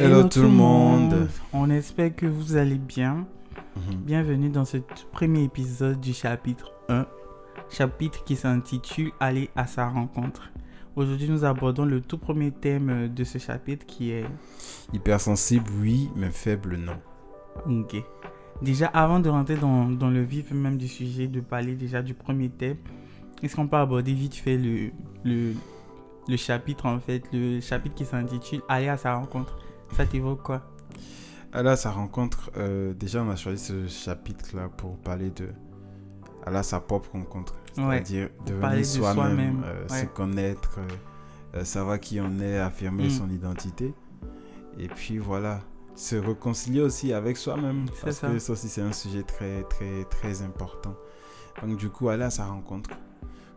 Hello, tout le monde. On espère que vous allez bien. Mhm. Bienvenue dans ce premier épisode du chapitre 1, chapitre qui s'intitule Aller à sa rencontre. Aujourd'hui, nous abordons le tout premier thème de ce chapitre qui est Hypersensible, oui, mais faible, non. Ok. Déjà, avant de rentrer dans, dans le vif même du sujet, de parler déjà du premier thème, est-ce qu'on peut aborder vite fait le, le, le chapitre en fait, le chapitre qui s'intitule Aller à sa rencontre? Ça t'évoque quoi Ah là, sa rencontre, euh, déjà, on a choisi ce chapitre-là pour parler de. Ah là, sa propre rencontre. Ouais. C'est-à-dire devenir parler de soi-même, euh, ouais. se connaître, euh, euh, savoir qui on est, affirmer Mm. son identité. Et puis voilà, se réconcilier aussi avec soi-même. C'est Parce ça. que ça aussi, c'est un sujet très, très, très important. Donc, du coup, aller à sa rencontre.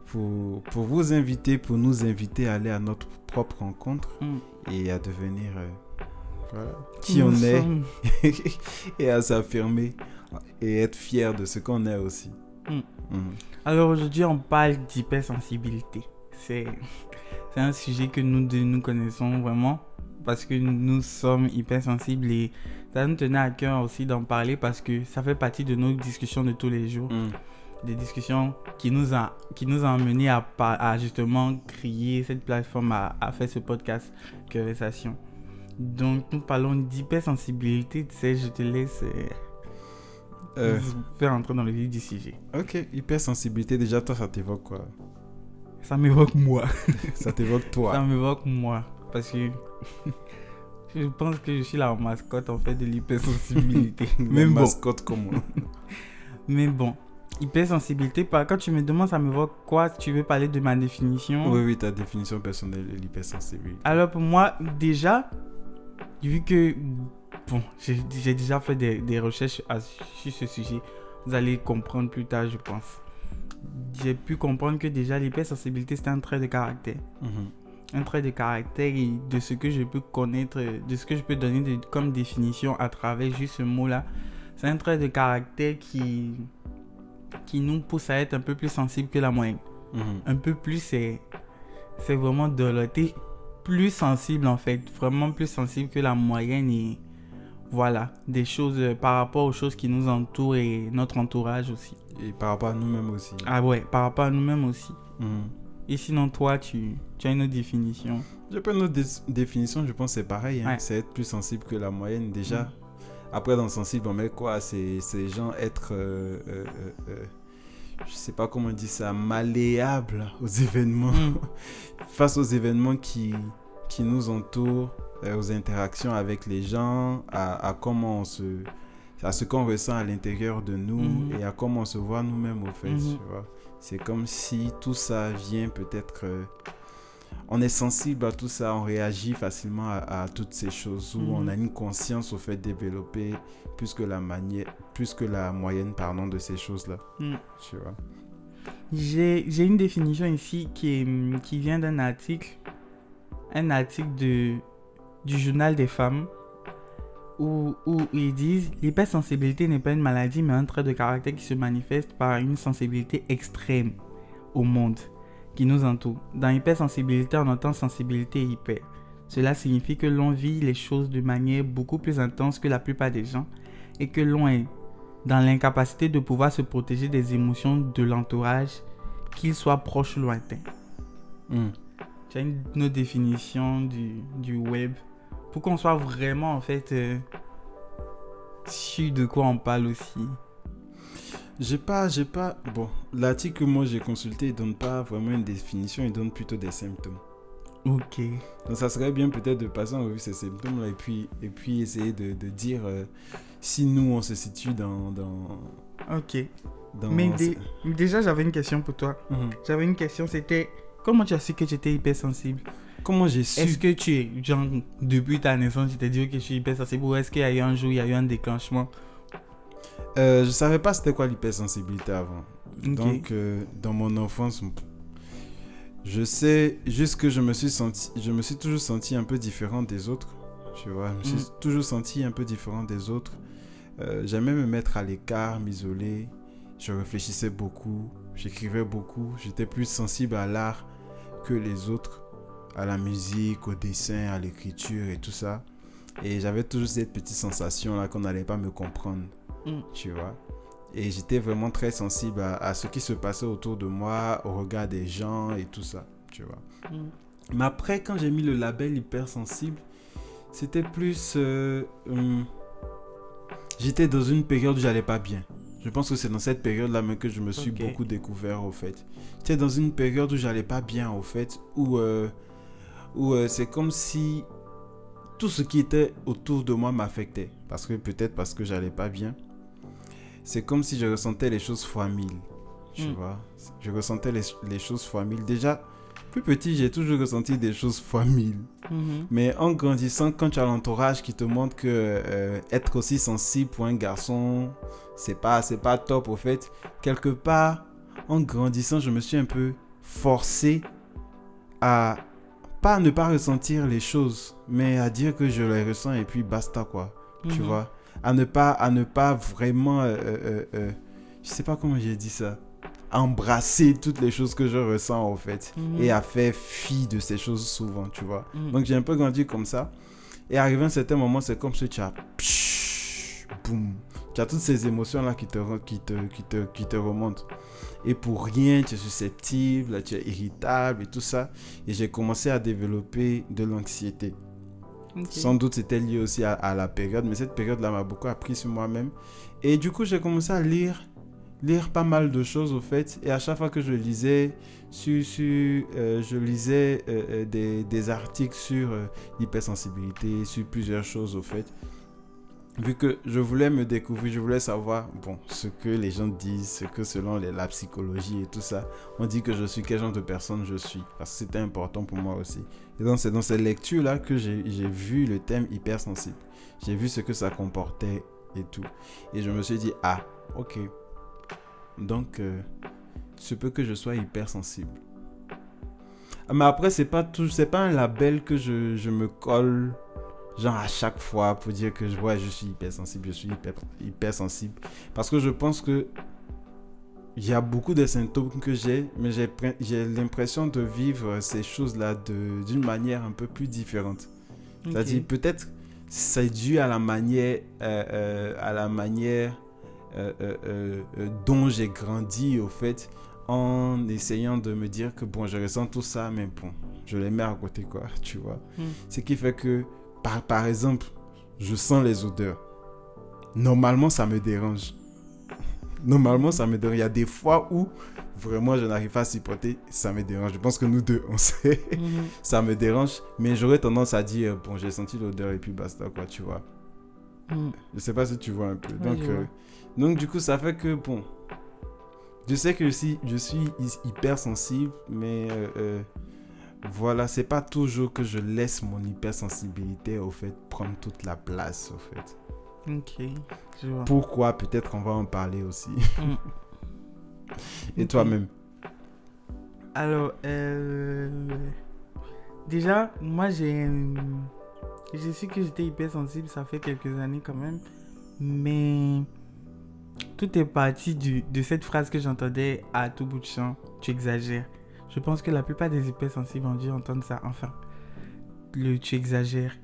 Pour, pour vous inviter, pour nous inviter à aller à notre propre rencontre Hmm. et à devenir euh, voilà, qui Nous on est et à s'affirmer et être fier de ce qu'on est aussi. Mm. Mm. Alors aujourd'hui, on parle d'hypersensibilité. C'est un sujet que nous deux nous connaissons vraiment parce que nous sommes hypersensibles et ça nous tenait à cœur aussi d'en parler parce que ça fait partie de nos discussions de tous les jours. Mm. Des discussions qui nous a, qui nous ont amené à justement créer cette plateforme, à, à faire ce podcast Conversation. Donc nous parlons d'hypersensibilité. Tu sais, je te laisse euh, Euh, faire entrer dans le vif du sujet. ok, hypersensibilité, déjà toi ça t'évoque quoi? Ça m'évoque moi. Ça t'évoque Ça toi. m'évoque moi. Parce que je pense que je suis la mascotte en fait de l'hypersensibilité. Mais Même bon. mascotte comme moi. Mais bon. Hypersensibilité, par- quand tu me demandes ça m'évoque quoi, tu veux parler de ma définition? Oui, oui, ta définition personnelle de l'hypersensibilité. Alors pour moi, déjà, vu que, bon, j'ai déjà fait des, des recherches à- sur ce sujet, vous allez comprendre plus tard, je pense. J'ai pu comprendre que déjà l'hypersensibilité, c'est un trait de caractère. Mhm. un trait de caractère et de ce que je peux connaître, de ce que je peux donner de- comme définition à travers juste ce mot-là. C'est un trait de caractère qui, qui nous pousse à être un peu plus sensible que la moyenne. Mhm. Un peu plus, c'est, vraiment de l'autre. Plus sensible en fait, vraiment plus sensible que la moyenne et voilà, des choses euh, par rapport aux choses qui nous entourent et notre entourage aussi. Et par rapport à nous-mêmes aussi. Ah ouais, par rapport à nous-mêmes aussi. Mhm. Et sinon toi, tu, tu as une autre définition? J'ai pas une autre dé- définition, je pense que c'est pareil. hein. Ouais. C'est être plus sensible que la moyenne déjà. Mm. Après, dans sensible, on met quoi? C'est ces gens être. euh, euh, je sais pas comment on dit ça, malléable aux événements. Mm. Face aux événements qui, qui nous entourent, euh, aux interactions avec les gens, à, à comment on se. à ce qu'on ressent à l'intérieur de nous Mhm. et à comment on se voit nous-mêmes au fait. Mhm. tu vois. C'est comme si tout ça vient peut-être. euh, on est sensible à tout ça, on réagit facilement à, à toutes ces choses où on a une conscience au fait développée plus que la manière, plus que la moyenne pardon de ces choses-là. Mm. Tu vois. J'ai une définition ici qui, est, qui vient d'un article, un article de, du journal des femmes, où, où ils disent l'hypersensibilité n'est pas une maladie, mais un trait de caractère qui se manifeste par une sensibilité extrême au monde qui nous entoure. Dans hypersensibilité, on entend sensibilité hyper. Cela signifie que l'on vit les choses de manière beaucoup plus intense que la plupart des gens et que l'on est dans l'incapacité de pouvoir se protéger des émotions de l'entourage, qu'ils soient proches ou lointains. Mm. Tu as une autre définition du, du web pour qu'on soit vraiment en fait euh, sûr de quoi on parle aussi. J'ai pas, j'ai pas. Bon, l'article que moi j'ai consulté, il donne pas vraiment une définition, il donne plutôt des symptômes. Ok. Donc ça serait bien peut-être de passer en revue ces symptômes-là et puis, et puis essayer de, de dire euh, si nous on se situe dans. dans, Ok. dans Mais, dé- mais déjà, j'avais une question pour toi. Mhm. J'avais une question, c'était comment tu as su que tu étais hypersensible? Comment j'ai su? Est-ce que tu es, genre, depuis ta naissance, tu t'es dit que je suis hypersensible ou est-ce qu'il y a eu un jour, il y a eu un déclenchement? Euh, je savais pas c'était quoi l'hypersensibilité avant. Donc, euh, dans mon enfance, je sais juste que je me suis senti, je me suis toujours senti un peu différent des autres. Tu vois, je me suis Mm. toujours senti un peu différent des autres. Euh, J'aimais me mettre à l'écart, m'isoler. Je réfléchissais beaucoup, j'écrivais beaucoup. J'étais plus sensible à l'art que les autres, à la musique, au dessin, à l'écriture et tout ça. Et j'avais toujours cette petite sensation là qu'on n'allait pas me comprendre, Mm. tu vois. Et j'étais vraiment très sensible à, à ce qui se passait autour de moi, au regard des gens et tout ça, tu vois. Mm. Mais après, quand j'ai mis le label hypersensible, c'était plus. euh, hum, J'étais dans une période où j'allais pas bien. Je pense que c'est dans cette période-là même que je me suis beaucoup découvert, au fait. J'étais dans une période où j'allais pas bien, au fait, où, euh, où euh, c'est comme si tout ce qui était autour de moi m'affectait. Parce que peut-être parce que j'allais pas bien. C'est comme si je ressentais les choses fois mille. Tu Mm. vois Je ressentais les, les choses fois mille. Déjà, plus petit, j'ai toujours ressenti des choses fois mille. Mhm. Mais en grandissant, quand tu as l'entourage qui te montre que euh, être aussi sensible pour un garçon, c'est pas, c'est pas top au fait. Quelque part, en grandissant, je me suis un peu forcé à pas ne pas ressentir les choses, mais à dire que je les ressens et puis basta quoi. Tu Mhm. vois? À ne pas, à ne pas vraiment, euh, euh, euh, je sais pas comment j'ai dit ça, embrasser toutes les choses que je ressens au fait Mhm. et à faire fi de ces choses souvent, tu vois. Mm. Donc j'ai un peu grandi comme ça. Et arrivé à un certain moment, c'est comme si tu as... psh, boum. Tu as toutes ces émotions-là qui te, qui, te, qui, te, qui te remontent. Et pour rien, tu es susceptible, tu es irritable et tout ça. Et j'ai commencé à développer de l'anxiété. Sans doute c'était lié aussi à, la période, mais cette période-là m'a beaucoup appris sur moi-même. Et du coup, j'ai commencé à lire, lire pas mal de choses au fait. Et à chaque fois que je lisais, sur, sur, euh, je lisais euh, euh, des, des articles sur l'hypersensibilité, sur plusieurs choses au fait. Vu que je voulais me découvrir, je voulais savoir bon, ce que les gens disent, ce que selon les- la psychologie et tout ça, on dit que je suis quel genre de personne je suis. Parce que c'était important pour moi aussi. C'est dans ces lectures-là que j'ai vu le thème hypersensible. J'ai vu ce que ça comportait et tout. Et je me suis dit, ah, ok. Donc, euh, se peut que je sois hypersensible. Ah, Mais après, c'est pas tout, c'est pas un label que je, me colle, genre à chaque fois pour dire que je suis hypersensible, je suis hyper, hypersensible. Parce que je pense que il y a beaucoup de symptômes que j'ai, mais j'ai pre- j'ai l'impression de vivre ces choses-là d'une manière un peu plus différente. C'est-à-dire peut-être c'est dû à la manière, euh, euh, à la manière euh, dont j'ai grandi au fait, en essayant de me dire que bon, je ressens tout ça, mais bon, je les mets à côté quoi, tu vois. Mm. Ce qui fait que, par, par exemple, je sens les odeurs. Normalement, ça me dérange. Normalement, ça me dérange. Il y a des fois où vraiment je n'arrive pas à supporter, ça me dérange. Je pense que nous deux, on sait Mhm. ça me dérange, mais j'aurais tendance à dire, bon, j'ai senti l'odeur et puis basta, quoi, tu vois. Mm. Je sais pas si tu vois un peu. Donc, euh, donc, du coup, ça fait que, bon, je sais que si je suis hy- hypersensible, mais euh, euh, voilà, c'est pas toujours que je laisse mon hypersensibilité, au fait, prendre toute la place, au fait. Ok, je vois. Pourquoi? Peut-être on va en parler aussi. Mm. Et toi-même Alors, euh, déjà, moi j'ai. Je sais que j'étais hypersensible, ça fait quelques années quand même. Mais tout est parti du- de cette phrase que j'entendais à tout bout de champ. Tu exagères. Je pense que la plupart des hypersensibles ont dû entendre ça. Enfin, le tu exagères.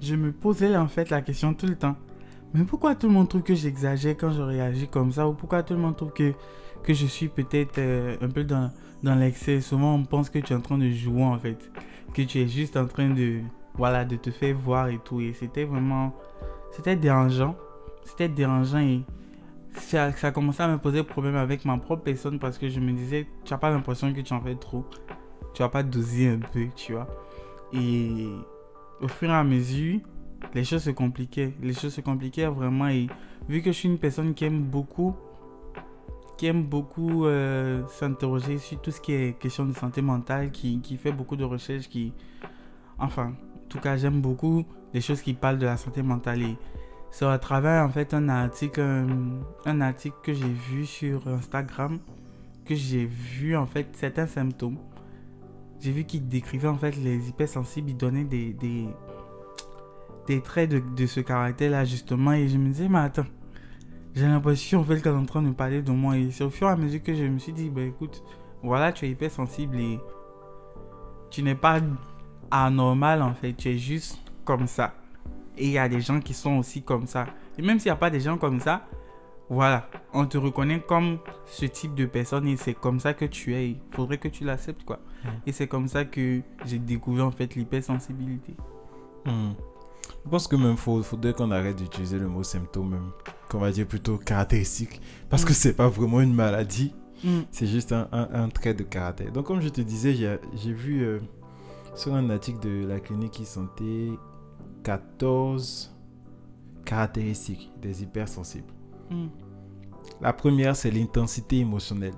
Je me posais en fait la question tout le temps. Mais pourquoi tout le monde trouve que j'exagère quand je réagis comme ça? Ou pourquoi tout le monde trouve que, que je suis peut-être euh, un peu dans, dans l'excès? Souvent on pense que tu es en train de jouer en fait. Que tu es juste en train de, voilà, de te faire voir et tout. Et c'était vraiment... C'était dérangeant. C'était dérangeant et ça, ça commençait à me poser problème avec ma propre personne parce que je me disais, tu n'as pas l'impression que tu en fais trop. Tu vas pas doser un peu, tu vois. Et au fur et à mesure, les choses se compliquaient. Les choses se compliquaient vraiment. Et vu que je suis une personne qui aime beaucoup, qui aime beaucoup euh, s'interroger sur tout ce qui est question de santé mentale, qui, fait beaucoup de recherches, qui... Enfin, en tout cas, j'aime beaucoup les choses qui parlent de la santé mentale. Et c'est à travers, en fait, un article, un, article que j'ai vu sur Instagram, que j'ai vu, en fait, certains symptômes. J'ai vu qu'il décrivait, en fait, les hypersensibles. Il donnait des, des traits de, de ce caractère-là, justement. Et je me disais, mais attends, j'ai l'impression, en fait, qu'elle est en train de parler de moi. Et c'est au fur et à mesure que je me suis dit, bah écoute, voilà, tu es hypersensible et tu n'es pas anormal, en fait. Tu es juste comme ça. Et il y a des gens qui sont aussi comme ça. Et même s'il n'y a pas des gens comme ça, voilà, on te reconnaît comme ce type de personne et c'est comme ça que tu es. Il faudrait que tu l'acceptes, quoi. Et c'est comme ça que j'ai découvert en fait l'hypersensibilité. Hmm. Je pense que même faut, faudrait qu'on arrête d'utiliser le mot symptôme, même, qu'on va dire plutôt caractéristique, parce que Mm. c'est pas vraiment une maladie, Mm. c'est juste un, un- un trait de caractère. Donc comme je te disais, j'ai j'ai vu euh, sur un article de la clinique e-santé 14 caractéristiques des hypersensibles. Mm. La première, c'est l'intensité émotionnelle.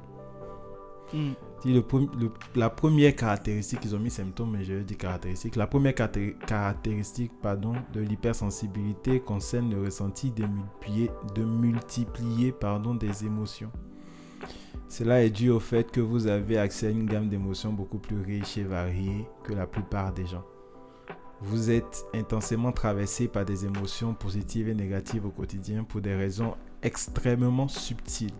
La première caractéristique, ils ont mis symptômes, mais je dis caractéristique. La première caracté- caractéristique pardon, de l'hypersensibilité concerne le ressenti de multiplier, de multiplier pardon, des émotions. Cela est dû au fait que vous avez accès à une gamme d'émotions beaucoup plus riche et variée que la plupart des gens. Vous êtes intensément traversé par des émotions positives et négatives au quotidien pour des raisons extrêmement subtiles.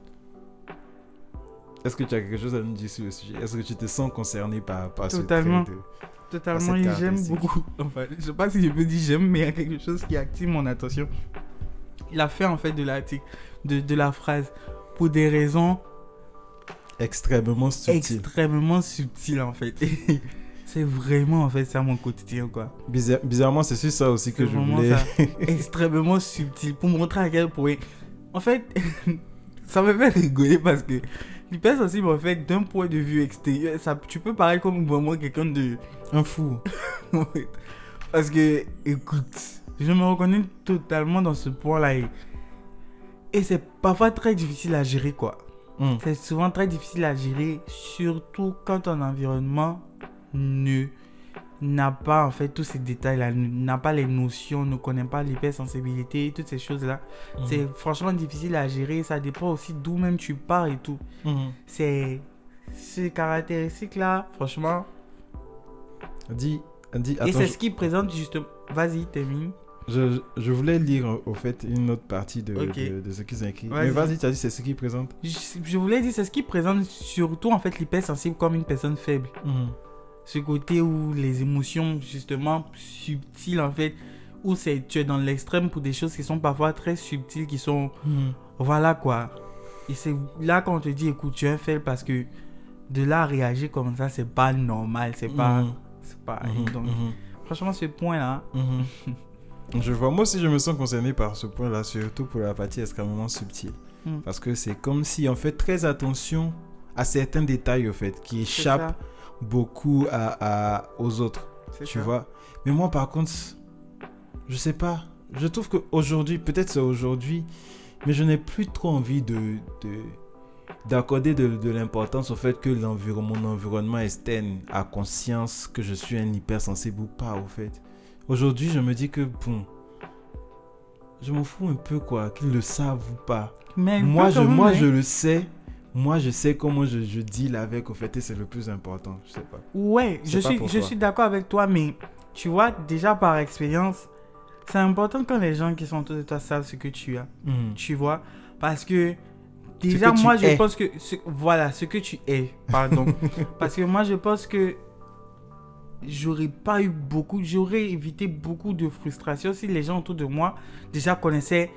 Est-ce que tu as quelque chose à nous dire sur le sujet? Est-ce que tu te sens concerné par, par ce trait Totalement. de- Totalement, et j'aime beaucoup. Enfin, je sais pas si je peux dire j'aime, mais il y a quelque chose qui active mon attention. Il a fait en fait de l'article, de, de la phrase, pour des raisons extrêmement subtil extrêmement subtiles en fait. C'est vraiment en fait ça mon quotidien quoi. Bizarre- bizarrement, c'est sur ça aussi que je voulais. ça. extrêmement subtil pour montrer à quel point. En fait, ça me fait rigoler parce que l'hypersensible, en fait, d'un point de vue extérieur, ça, tu peux paraître comme vraiment quelqu'un de. Un fou. Parce que, écoute, je me reconnais totalement dans ce point-là. Et, et c'est parfois très difficile à gérer, quoi. Hmm. C'est souvent très difficile à gérer, surtout quand ton environnement ne n'a pas en fait tous ces détails-là, n'a pas les notions, ne connaît pas l'hypersensibilité, toutes ces choses-là. Hmm. C'est franchement difficile à gérer. Ça dépend aussi d'où même tu pars et tout. Mhm. C'est ces caractéristiques-là, franchement. Dis, dis, et attends, c'est je, ce qui présente justement. Vas-y, termine. je, je voulais lire au- fait une autre partie de, de, de ce qu'ils ont écrit. Mais vas-y, tu as dit c'est ce qu'ils présentent. Je, je voulais dire, c'est ce qui présente surtout en fait l'hypersensible comme une personne faible. Mhm. Ce côté où les émotions justement subtiles en fait où c'est tu es dans l'extrême pour des choses qui sont parfois très subtiles qui sont Mhm. voilà quoi et c'est là qu'on te dit écoute tu es un faible parce que de là à réagir comme ça c'est pas normal c'est pas Mhm. c'est pas donc Mhm. franchement ce point là Mhm. Je vois, moi aussi je me sens concerné par ce point-là, surtout pour la partie extrêmement subtile. Parce que c'est comme si on fait très attention à certains détails, au fait, qui échappent beaucoup à, à- aux autres, tu vois. Mais moi, par contre, je sais pas. Je trouve qu'aujourd'hui, peut-être c'est aujourd'hui, mais je n'ai plus trop envie de... de- d'accorder de, de l'importance au fait que l'environnement, mon environnement externe a conscience que je suis un hypersensible ou pas, au fait. Aujourd'hui, je me dis que, bon, je m'en fous un peu, quoi, qu'ils le savent ou pas. mais Moi, je, moi hein. je le sais. Moi, je sais comment je, je deal avec, au fait, et c'est le plus important. Je sais pas. Ouais, je pas suis, je suis d'accord avec toi, mais tu vois, déjà par expérience, c'est important quand les gens qui sont autour de toi savent ce que tu as. Tu vois? Parce que déjà, que moi, je es. pense que. ce- voilà, ce que tu es. Pardon. Parce que moi, je pense que j'aurais pas eu beaucoup. J'aurais évité beaucoup de frustration si les gens autour de moi déjà connaissaient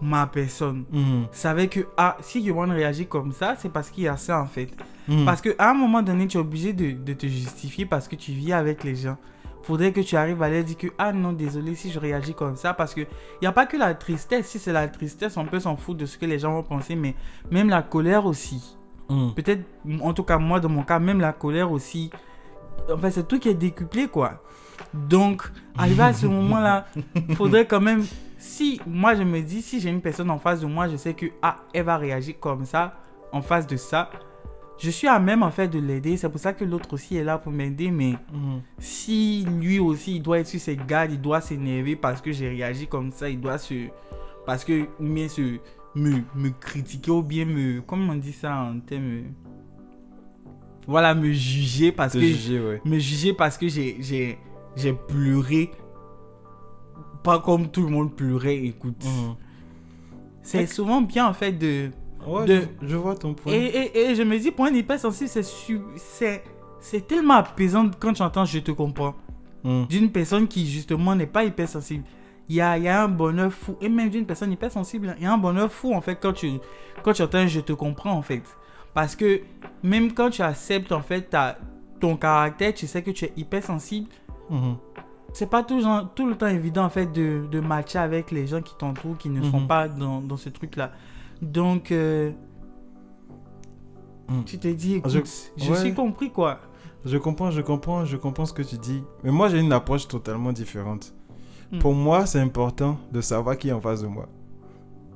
ma personne. Mhm. Savaient que, ah, si Yohan réagit comme ça, c'est parce qu'il y a ça en fait. Mhm. Parce qu'à un moment donné, tu es obligé de, de te justifier parce que tu vis avec les gens. Faudrait que tu arrives à leur dire que, ah non, désolé si je réagis comme ça. Parce qu'il n'y a pas que la tristesse. Si c'est la tristesse, on peut s'en foutre de ce que les gens vont penser. Mais même la colère aussi. Mhm. Peut-être, en tout cas, moi, dans mon cas, même la colère aussi. Enfin, c'est tout qui est décuplé, quoi. Donc, arrivé à ce moment-là, faudrait quand même. Si moi je me dis, si j'ai une personne en face de moi, je sais que ah, elle va réagir comme ça, en face de ça, je suis à même en fait de l'aider. C'est pour ça que l'autre aussi est là pour m'aider. Mais Mhm. si lui aussi il doit être sur ses gardes, il doit s'énerver parce que j'ai réagi comme ça, il doit se. Parce que. Mais se. Me, me critiquer ou bien me. Comment on dit ça en termes. Voilà, me juger parce Te que juger, ouais. me juger parce que j'ai j'ai pleuré pas comme tout le monde pleurait écoute Mhm. c'est souvent bien en fait de Ouais, De- je, je vois ton point. et, et, et je me dis pour un hypersensible c'est su- c'est c'est tellement apaisant quand tu entends je te comprends Mhm. d'une personne qui justement n'est pas hypersensible il y a, y a un bonheur fou. Et même d'une personne hypersensible, il y a un bonheur fou, en fait, quand tu, quand tu entends je te comprends, en fait. Parce que même quand tu acceptes, en fait, ta, ton caractère, tu sais que tu es hypersensible, Mhm. c'est pas tout, le temps évident, en fait, de, de matcher avec les gens qui t'entourent, qui ne sont Mhm. pas dans, dans ce truc-là. Donc, euh, Mhm. tu te dis, écoute, Je- je, ouais. suis compris, quoi. Je comprends, je comprends, je comprends ce que tu dis. Mais moi, j'ai une approche totalement différente. Mm. Pour moi, c'est important de savoir qui est en face de moi.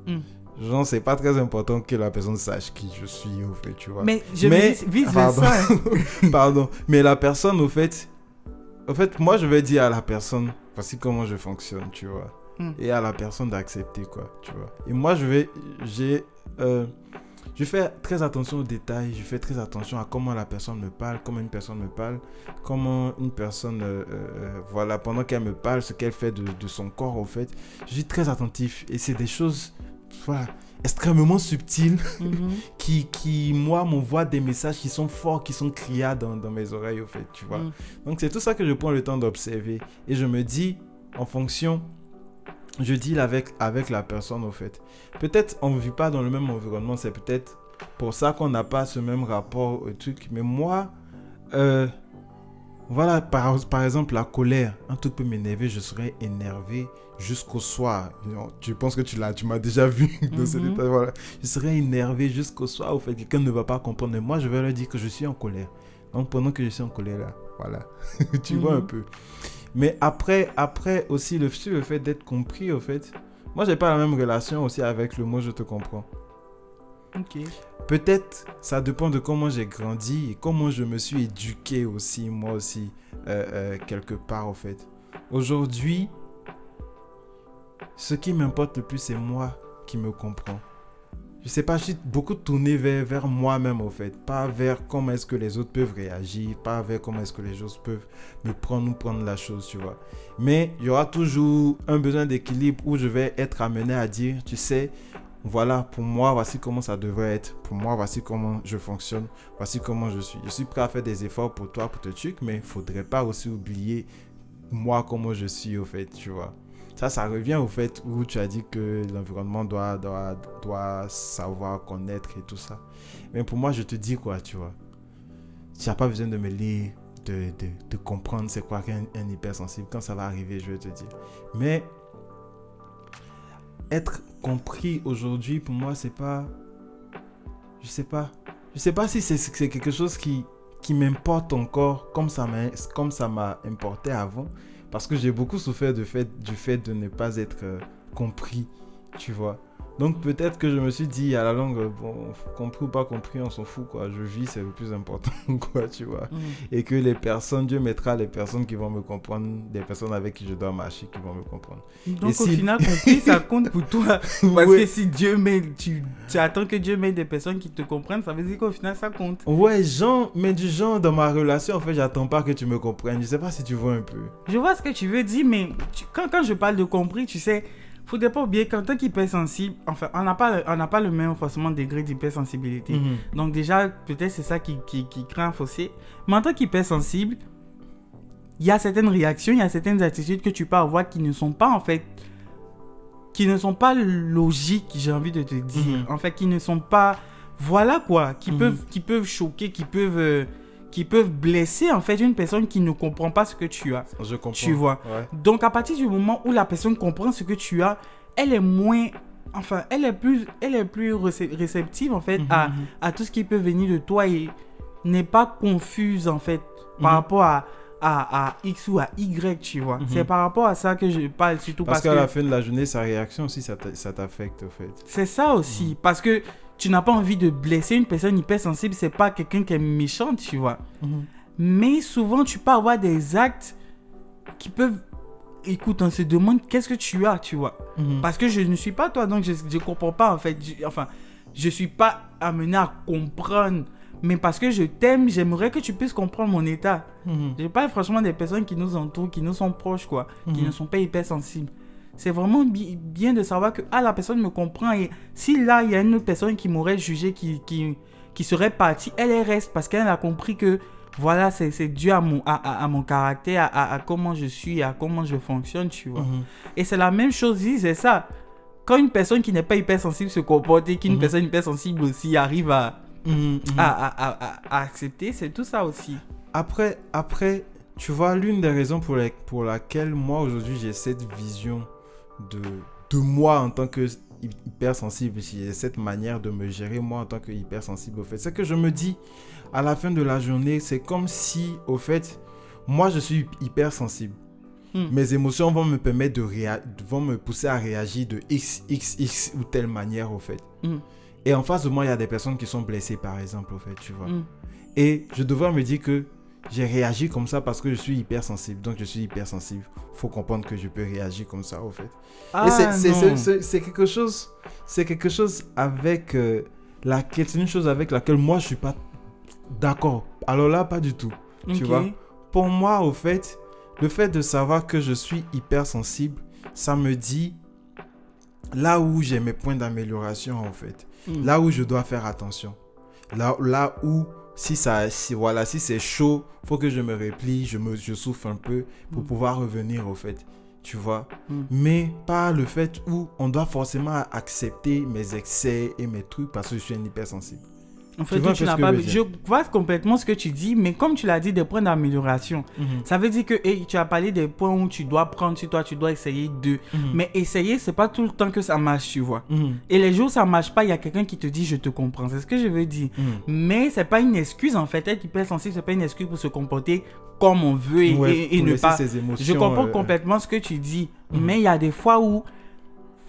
Mm. Genre, c'est pas très important que la personne sache qui je suis, au fait, tu vois. Mais je Mais- dis vice Pardon. hein. Pardon. Mais la personne, au fait, au fait, moi, je vais dire à la personne, voici comment je fonctionne, tu vois. Mm. Et à la personne d'accepter, quoi, tu vois. Et moi, je vais, j'ai, euh, je fais très attention aux détails, je fais très attention à comment la personne me parle, comment une personne me parle, comment une personne, euh, euh, voilà, pendant qu'elle me parle, ce qu'elle fait de, de son corps, au fait. Je suis très attentif. Et c'est des choses, voilà, extrêmement subtiles Mhm. qui, qui moi, m'envoient des messages qui sont forts, qui sont criards dans, dans mes oreilles, au fait, tu vois. Mm. Donc c'est tout ça que je prends le temps d'observer. Et je me dis, en fonction, je deal avec, avec la personne, au fait. Peut-être on ne vit pas dans le même environnement, c'est peut-être pour ça qu'on n'a pas ce même rapport au truc. Mais moi, euh, voilà, par, par exemple, la colère, un truc peut m'énerver, je serais énervé jusqu'au soir. Tu penses que tu l'as, tu m'as déjà vu dans cet Mhm. état, voilà. Je serais énervé jusqu'au soir, au fait, quelqu'un ne va pas comprendre. Mais moi, je vais leur dire que je suis en colère. Donc pendant que je suis en colère là, voilà. tu vois un Mhm. peu. Mais après, après aussi, le fait d'être compris, au fait, moi, j'ai pas la même relation aussi avec le mot je te comprends. Ok. Peut-être ça dépend de comment j'ai grandi et comment je me suis éduqué aussi, moi aussi, euh, euh, quelque part, au fait. Aujourd'hui, ce qui m'importe le plus, c'est moi qui me comprends. Je sais pas, je suis beaucoup tourné vers, vers moi-même, au fait. Pas vers comment est-ce que les autres peuvent réagir, pas vers comment est-ce que les choses peuvent me prendre ou prendre la chose, tu vois. Mais il y aura toujours un besoin d'équilibre où je vais être amené à dire, tu sais, voilà, pour moi, voici comment ça devrait être. Pour moi, voici comment je fonctionne. Voici comment je suis. Je suis prêt à faire des efforts pour toi, pour te truc, mais il faudrait pas aussi oublier moi, comment je suis, au fait, tu vois. Ça, ça revient au fait où tu as dit que l'environnement doit, doit, doit savoir, connaître et tout ça. Mais pour moi, je te dis quoi, tu vois. Tu n'as pas besoin de me lire, de, de, de comprendre c'est quoi qu'un un hypersensible. Quand ça va arriver, je vais te dire. Mais être compris aujourd'hui, pour moi, c'est pas. Je sais pas. Je sais pas si c'est quelque chose qui, qui m'importe encore comme ça m'a importé avant. Parce que j'ai beaucoup souffert du fait de ne pas être euh, compris, tu vois. Donc peut-être que je me suis dit à la longue, bon, compris ou pas compris, on s'en fout, quoi. Je vis, c'est le plus important, quoi, tu vois Mm. et que les personnes, Dieu mettra les personnes qui vont me comprendre, des personnes avec qui je dois marcher qui vont me comprendre. Donc au si- final, compris, ça compte pour toi. Parce Ouais. que si Dieu met, tu, tu attends que Dieu mette des personnes qui te comprennent, ça veut dire qu'au final, ça compte. Ouais, genre, mais du genre, dans ma relation, en fait, j'attends pas que tu me comprennes. Je sais pas si tu vois un peu. Je vois ce que tu veux dire, mais tu- quand, quand je parle de compris, tu sais, faudrait pas oublier qu'en tant qu'hypersensible, enfin, on n'a pas, on n'a pas le même forcément degré d'hypersensibilité. Mhm. Donc déjà, peut-être c'est ça qui, qui, qui crée un fossé. Mais en tant qu'hypersensible, il y a certaines réactions, il y a certaines attitudes que tu peux avoir qui ne sont pas en fait, qui ne sont pas logiques, j'ai envie de te dire. Mhm. En fait, qui ne sont pas, voilà quoi, qui Mhm. peuvent, qui peuvent choquer, qui peuvent, euh, qui peuvent blesser en fait une personne qui ne comprend pas ce que tu as. Je comprends. Tu vois. Ouais. Donc à partir du moment où la personne comprend ce que tu as, elle est moins, enfin, elle est plus, elle est plus récep- réceptive en fait Mhm, à mhm. à tout ce qui peut venir de toi et n'est pas confuse en fait par Mhm. rapport à, à, à X ou à Y, tu vois. C'est par rapport à ça que je parle surtout Parce, parce, qu'à que la fin de la journée, sa réaction aussi, ça t'a- ça t'affecte, au fait. c'est ça aussi. Parce que tu n'as pas envie de blesser une personne hypersensible, c'est pas quelqu'un qui est méchant, tu vois. Mais souvent, tu peux avoir des actes qui peuvent... Écoute, on se demande qu'est-ce que tu as, tu vois. Mhm. Parce que je ne suis pas toi, donc je ne comprends pas en fait. Je- enfin, je suis pas amené à comprendre. Mais parce que je t'aime, j'aimerais que tu puisses comprendre mon état. Mhm. Je parle franchement des personnes qui nous entourent, qui nous sont proches, quoi. Qui Mhm. ne sont pas hypersensibles. C'est vraiment bi- bien de savoir que ah, la personne me comprend. Et si là, il y a une autre personne qui m'aurait jugé, qui, qui, qui serait partie, elle reste parce qu'elle a compris que voilà, c'est dû à mon, à, à- mon caractère, à, à comment je suis, à comment je fonctionne, tu vois. Mhm. Et c'est la même chose c'est ça. Quand une personne qui n'est pas hypersensible se comporte et qu'une Mhm. personne hypersensible aussi arrive à, à, à- à- à- à accepter, c'est tout ça aussi. Après, après, tu vois, l'une des raisons pour, les- pour laquelle moi aujourd'hui j'ai cette vision de, de moi en tant que hy- hypersensible, j'ai cette manière de me gérer moi en tant que hypersensible au fait, c'est que je me dis à la fin de la journée, c'est comme si au fait, moi je suis hypersensible. Hmm. Mes émotions vont me permettre de réa- vont me pousser à réagir de x, x, x ou telle manière au fait. Mm. Et en face de moi, il y a des personnes qui sont blessées par exemple au fait, tu vois. Mm. Et je devrais me dire que j'ai réagi comme ça parce que je suis hypersensible. Donc je suis hypersensible. Faut comprendre que je peux réagir comme ça, au fait. Ah, c'est- quelque chose, c'est quelque chose avec euh, laquelle, c'est une chose avec laquelle moi je suis pas d'accord. Alors là, pas du tout. tu vois? Pour moi, au fait, le fait de savoir que je suis hypersensible, ça me dit là où j'ai mes points d'amélioration, en fait Mm. là où je dois faire attention. Là, là où, si, ça, si, voilà, si c'est chaud, faut que je me replie, je, me, je souffle un peu pour Mm. pouvoir revenir au fait. Tu vois? Mm. Mais pas le fait où on doit forcément accepter mes excès et mes trucs parce que je suis un hypersensible. En Tu fait, vois tu n'as pas. je Je vois complètement ce que tu dis, mais comme tu l'as dit, des points d'amélioration. Ça veut dire que hey, tu as parlé des points où tu dois prendre sur toi, tu dois essayer de. Mhm. Mais essayer, c'est pas tout le temps que ça marche, tu vois. Mhm. Et les jours où ça marche pas, il y a quelqu'un qui te dit je te comprends. C'est ce que je veux dire. Mhm. Mais c'est pas une excuse en fait. Être hypersensible, c'est pas une excuse pour se comporter comme on veut et, Ouais, et- et pour ne pas. ses émotions, Je comprends euh, complètement ce que tu dis. Mhm. Mais il y a des fois où,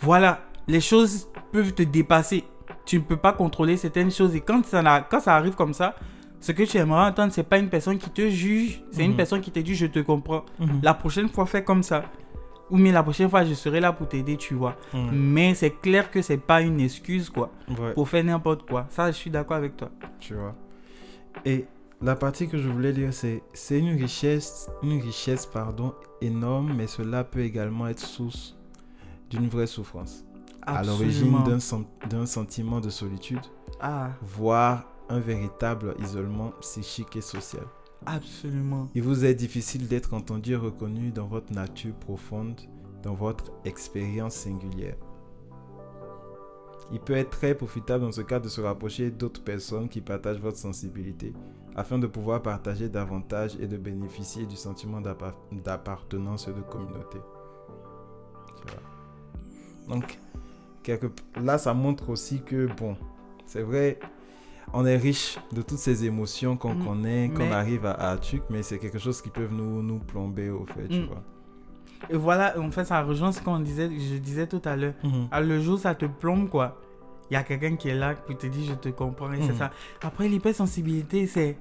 voilà, les choses peuvent te dépasser. Tu ne peux pas contrôler certaines choses. Et quand ça, n'a- quand ça arrive comme ça, ce que tu aimerais entendre, c'est pas une personne qui te juge, c'est une Mhm. personne qui te dit je te comprends. Mhm. La prochaine fois, fais comme ça. Ou bien la prochaine fois, je serai là pour t'aider, tu vois. Mais c'est clair que c'est pas une excuse, quoi, Ouais. pour faire n'importe quoi. Ça, je suis d'accord avec toi. tu vois. Et la partie que je voulais dire, c'est c'est une richesse, une richesse pardon, énorme, mais cela peut également être source d'une vraie souffrance. À l'origine d'un sen- d'un sentiment de solitude, Ah, voire un véritable isolement psychique et social. absolument. Il vous est difficile d'être entendu et reconnu dans votre nature profonde, dans votre expérience singulière. Il peut être très profitable dans ce cas de se rapprocher d'autres personnes qui partagent votre sensibilité afin de pouvoir partager davantage et de bénéficier du sentiment d'appa- d'appartenance et de communauté. Donc, quelque... là, ça montre aussi que, bon, c'est vrai, on est riche de toutes ces émotions qu'on Mm. connaît, qu'on Mais- arrive à, à truc, mais c'est quelque chose qui peut nous, nous plomber au fait, tu Mm. vois. Et voilà, en fait, ça rejoint ce qu'on disait, je disais tout à l'heure. Mhm. Ah, le jour, ça te plombe, quoi. Il y a quelqu'un qui est là, qui te dit, je te comprends, et c'est Mhm. ça. Après, l'hypersensibilité, c'est,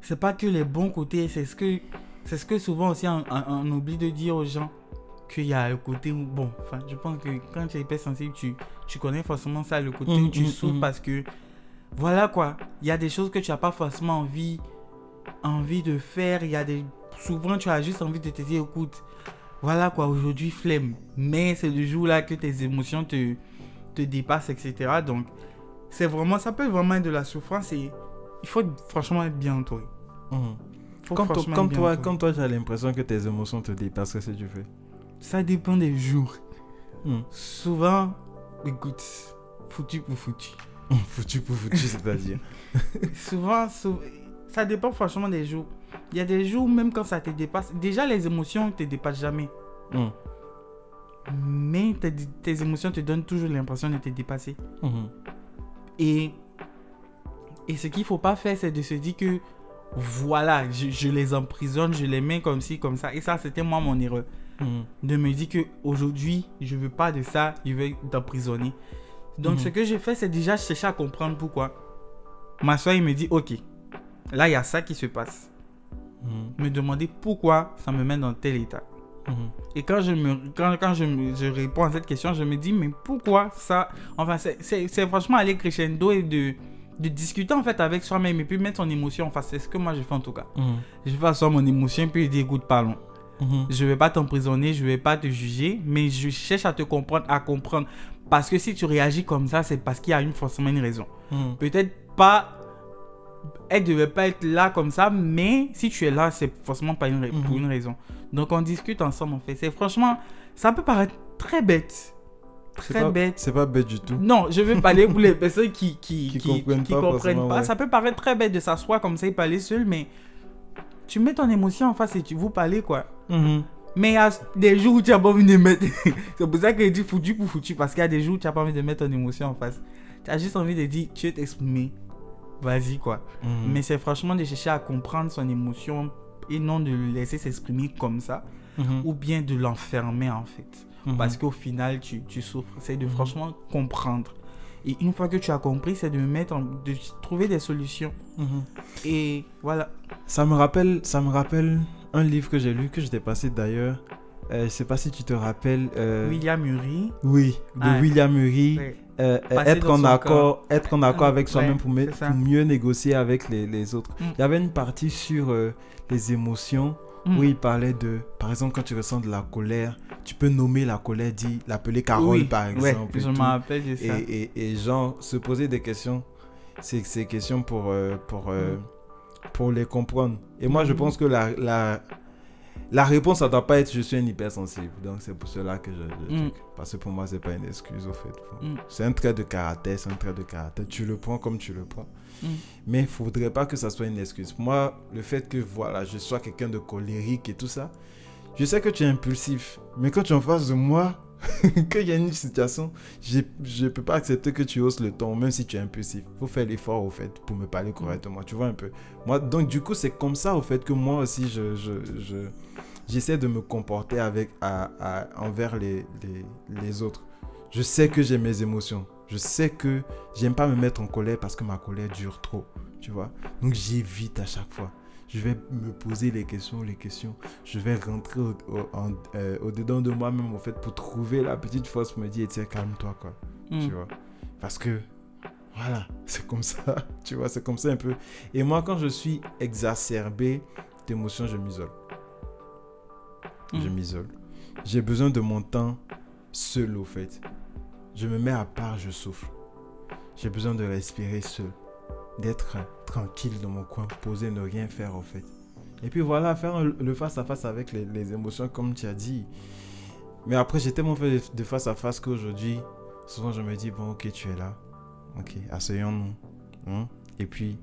c'est pas que les bons côtés, c'est ce que, c'est ce que souvent aussi on, on- on oublie de dire aux gens. Qu'il y a le côté où, bon, enfin, je pense que quand tu es hypersensible, tu, tu connais forcément ça, le côté où Mhm, tu mhm, souffres mhm. parce que, voilà quoi, il y a des choses que tu n'as pas forcément envie, envie de faire, il y a des, souvent tu as juste envie de te dire, écoute, voilà quoi, aujourd'hui flemme. Mais c'est le jour là que tes émotions te, te dépassent, etc. Donc, c'est vraiment, ça peut vraiment être de la souffrance et il faut franchement être bien entouré. Faut Comme, toi- comme toi, toi, as l'impression que tes émotions te dépassent, qu'est-ce que tu fais? Ça dépend des jours. Mhm. Souvent, écoute, foutu pour foutu. Foutu pour foutu, c'est-à-dire. souvent, sou- ça dépend franchement des jours. Il y a des jours, même quand ça te dépasse, déjà les émotions ne te dépassent jamais. Mhm. Mais tes, tes émotions te donnent toujours l'impression de te dépasser. Mhm. Et, et ce qu'il faut pas faire, c'est de se dire que voilà, je, je les emprisonne, je les mets comme ci, comme ça. Et ça, c'était moi mon erreur. Mhm. De me dire que aujourd'hui, je veux pas de ça, je veux t'emprisonner. Donc, Mhm. ce que j'ai fait, c'est déjà chercher à comprendre pourquoi. Ma soeur, il me dit, ok, là, il y a ça qui se passe. Mhm. Me demander pourquoi ça me met dans tel état. Mhm. Et quand je, me, quand, quand je, me- je réponds à cette question, je me dis, mais pourquoi ça? Enfin, c'est- franchement aller crescendo et de, de discuter en fait avec soi-même et puis mettre son émotion en face. C'est ce que moi je fais en tout cas. Mhm. Je vais asseoir mon émotion puis dire, écoute, parlons. Mhm. Je vais pas t'emprisonner, je vais pas te juger, mais je cherche à te comprendre, à comprendre. Parce que si tu réagis comme ça, c'est parce qu'il y a une, forcément une raison. Mhm. Peut-être pas elle devait pas être là comme ça, mais si tu es là, c'est forcément pas une pour Mhm. une raison. Donc on discute ensemble en fait. C'est franchement, ça peut paraître très bête. Très pas- bête. C'est pas bête du tout. Non, je veux parler pour les personnes qui qui, Qui qui, comprennent qui pas comprennent forcément, pas. ouais. Ça peut paraître très bête de s'asseoir comme ça et parler seul, mais tu mets ton émotion en face et tu vous parlez quoi. Mais il y a des jours où tu n'as pas envie de mettre. c'est pour ça que je dis foutu pour foutu. Parce qu'il y a des jours où tu n'as pas envie de mettre ton émotion en face. Tu as juste envie de dire, tu veux t'exprimer. Vas-y, quoi. Mhm. Mais c'est franchement de chercher à comprendre son émotion et non de le laisser s'exprimer comme ça. Mhm. Ou bien de l'enfermer, en fait. Mhm. Parce qu'au final, tu, tu souffres. C'est de Mhm. franchement comprendre. Et une fois que tu as compris, c'est de mettre en- de trouver des solutions. Mhm. Et voilà. Ça me rappelle, ça me rappelle un livre que j'ai lu, que je t'ai passé d'ailleurs. Euh, je sais pas si tu te rappelles. euh, William Murray. Oui, de Ah, William Murray. Euh, être, en accord, être en accord avec soi-même ouais, pour, mieux négocier avec les, les autres. Mm. Il y avait une partie sur les émotions Mm. où il parlait de, par exemple, quand tu ressens de la colère, tu peux nommer la colère, dit l'appeler Carole Oui, par ouais, exemple. et je tout. me rappelle de ça. et, et, et genre se poser des questions, c'est ces questions pour, euh, pour, euh, pour les comprendre. Et moi, je Mhm. pense que la, la, la réponse, ça doit pas être je suis un hypersensible. Donc, c'est pour cela que je. Mm. Parce que pour moi, c'est pas une excuse, au fait. C'est un trait de caractère, c'est un trait de caractère. Tu le prends comme tu le prends. Mm. Mais il faudrait pas que ça soit une excuse. Moi, le fait que voilà, je sois quelqu'un de colérique et tout ça, je sais que tu es impulsif. Mais quand tu es en face de moi, qu'il y a une situation, je ne peux pas accepter que tu hausses le ton, même si tu es impulsif. Il faut faire l'effort, au fait, pour me parler correctement. Tu vois un peu. Moi, donc, du coup, c'est comme ça, au fait, que moi aussi, je, je, je- j'essaie de me comporter avec, à, à- envers les, les, les autres. Je sais que j'ai mes émotions. Je sais que j'aime pas me mettre en colère parce que ma colère dure trop. Tu vois Donc, j'évite à chaque fois. Je vais me poser les questions, les questions. Je vais rentrer au, au- en- euh, au-dedans de moi-même, au fait, pour trouver la petite force pour me dire, tiens, calme-toi, quoi Mm. tu vois. Parce que, voilà, c'est comme ça, tu vois, c'est comme ça un peu. Et moi, quand je suis exacerbé d'émotions, je m'isole. Je Mm. m'isole. J'ai besoin de mon temps seul, au fait. Je me mets à part, je souffle. J'ai besoin de respirer seul. D'être tranquille dans mon coin, posé, ne rien faire, au fait. Et puis voilà, faire le face-à-face avec les, les émotions, comme tu as dit. Mais après, j'ai tellement fait de face à face qu'aujourd'hui, souvent je me dis, bon, ok, tu es là. Ok, asseyons-nous. Hein? Et puis,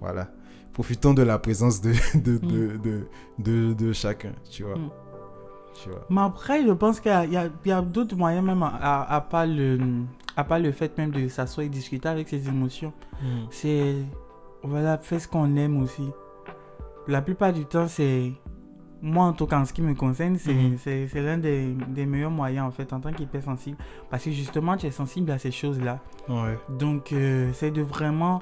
voilà. Profitons de la présence de, de, de, de, de, de chacun, tu vois. Mm. Tu vois. Mais après, je pense qu'il y a, d'autres moyens, même à, à, à pas le, à pas le fait même de s'asseoir et discuter avec ses émotions. C'est. Voilà, faire ce qu'on aime aussi. La plupart du temps, c'est. Moi, en tout cas, en ce qui me concerne, c'est c'est l'un des, des meilleurs moyens, en fait, en tant qu'hypersensible. Parce que justement, tu es sensible à ces choses-là. Ouais. Donc, euh, c'est de vraiment,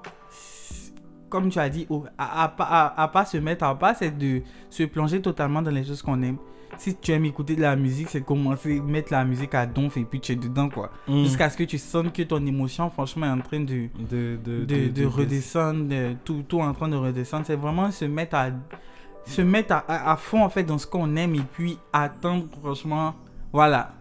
comme tu as dit, à, à, pas- à, à pas se mettre en pas, c'est de se plonger totalement dans les choses qu'on aime. Si tu aimes écouter de la musique, c'est commencer à mettre la musique à donf et puis tu es dedans, quoi. Mm. Jusqu'à ce que tu sentes que ton émotion, franchement, est en train de, de, de, de, de redescendre, de- tout, tout en train de redescendre. C'est vraiment se mettre à se mettre à, à- à fond en fait dans ce qu'on aime et puis attendre franchement voilà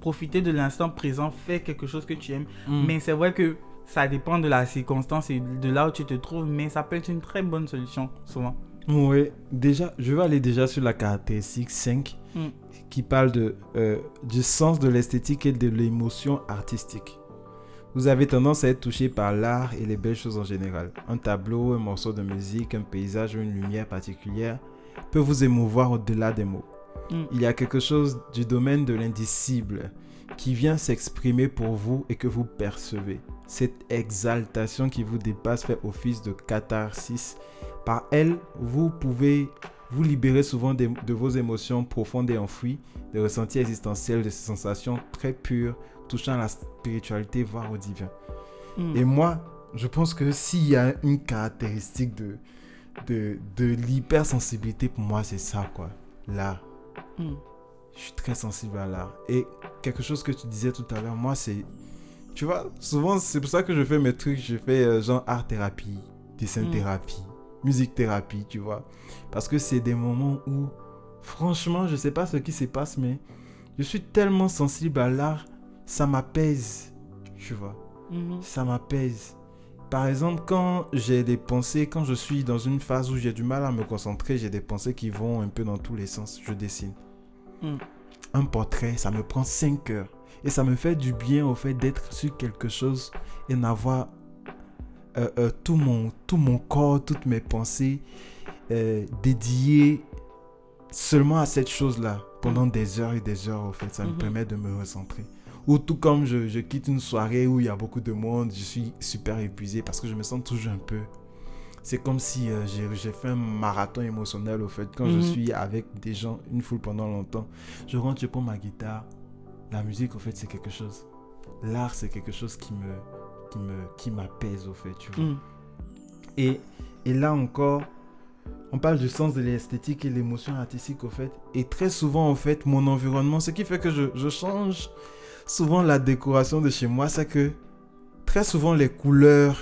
profiter de l'instant présent faire quelque chose que tu aimes Mm. mais c'est vrai que ça dépend de la circonstance et de là où tu te trouves mais ça peut être une très bonne solution souvent Ouais, déjà, je vais aller déjà sur la caractéristique 5 Mm. qui parle de, euh, du sens de l'esthétique et de l'émotion artistique. Vous avez tendance à être touché par l'art et les belles choses en général. Un tableau, un morceau de musique, un paysage ou une lumière particulière peut vous émouvoir au-delà des mots. Mm. Il y a quelque chose du domaine de l'indicible qui vient s'exprimer pour vous et que vous percevez. Cette exaltation qui vous dépasse fait office de catharsis. Par elle, vous pouvez vous libérer souvent de, vos émotions profondes et enfouies, des ressentis existentiels, de ces sensations très pures touchant à la spiritualité, voire au divin. Mm. Et moi, je pense que s'il y a une caractéristique de, de, de l'hypersensibilité, pour moi, c'est ça, quoi. L'art. Mm. Je suis très sensible à l'art. Et quelque chose que tu disais tout à l'heure, moi, c'est. Tu vois, souvent, c'est pour ça que je fais mes trucs. Je fais euh, genre art thérapie, dessin Mm. thérapie, musique thérapie, tu vois. Parce que c'est des moments où, franchement, je sais pas ce qui se passe, mais je suis tellement sensible à l'art, ça m'apaise, tu vois Mhm. ça m'apaise. par exemple, quand j'ai des pensées, quand je suis dans une phase où j'ai du mal à me concentrer, j'ai des pensées qui vont un peu dans tous les sens. Je dessine. Mm. Un portrait, ça me prend 5 heures. Et ça me fait du bien au fait d'être sur quelque chose et n'avoir euh, euh, tout, mon, tout mon corps, toutes mes pensées euh, dédiées seulement à cette chose-là pendant des heures et des heures au fait. Ça me Mhm. permet de me recentrer. Ou tout comme je, je quitte une soirée où il y a beaucoup de monde, je suis super épuisé parce que je me sens toujours un peu... C'est comme si j'ai fait un marathon émotionnel au fait. Quand je Mhm. suis avec des gens, une foule pendant longtemps, je rentre, je prends ma guitare. La musique, au fait, c'est quelque chose. L'art, c'est quelque chose qui me, qui me, qui m'apaise, au fait, tu vois. Mm. Et, et là encore, on parle du sens de l'esthétique et l'émotion artistique, au fait. Et très souvent, au fait, mon environnement, ce qui fait que je, je change souvent la décoration de chez moi, c'est que très souvent, les couleurs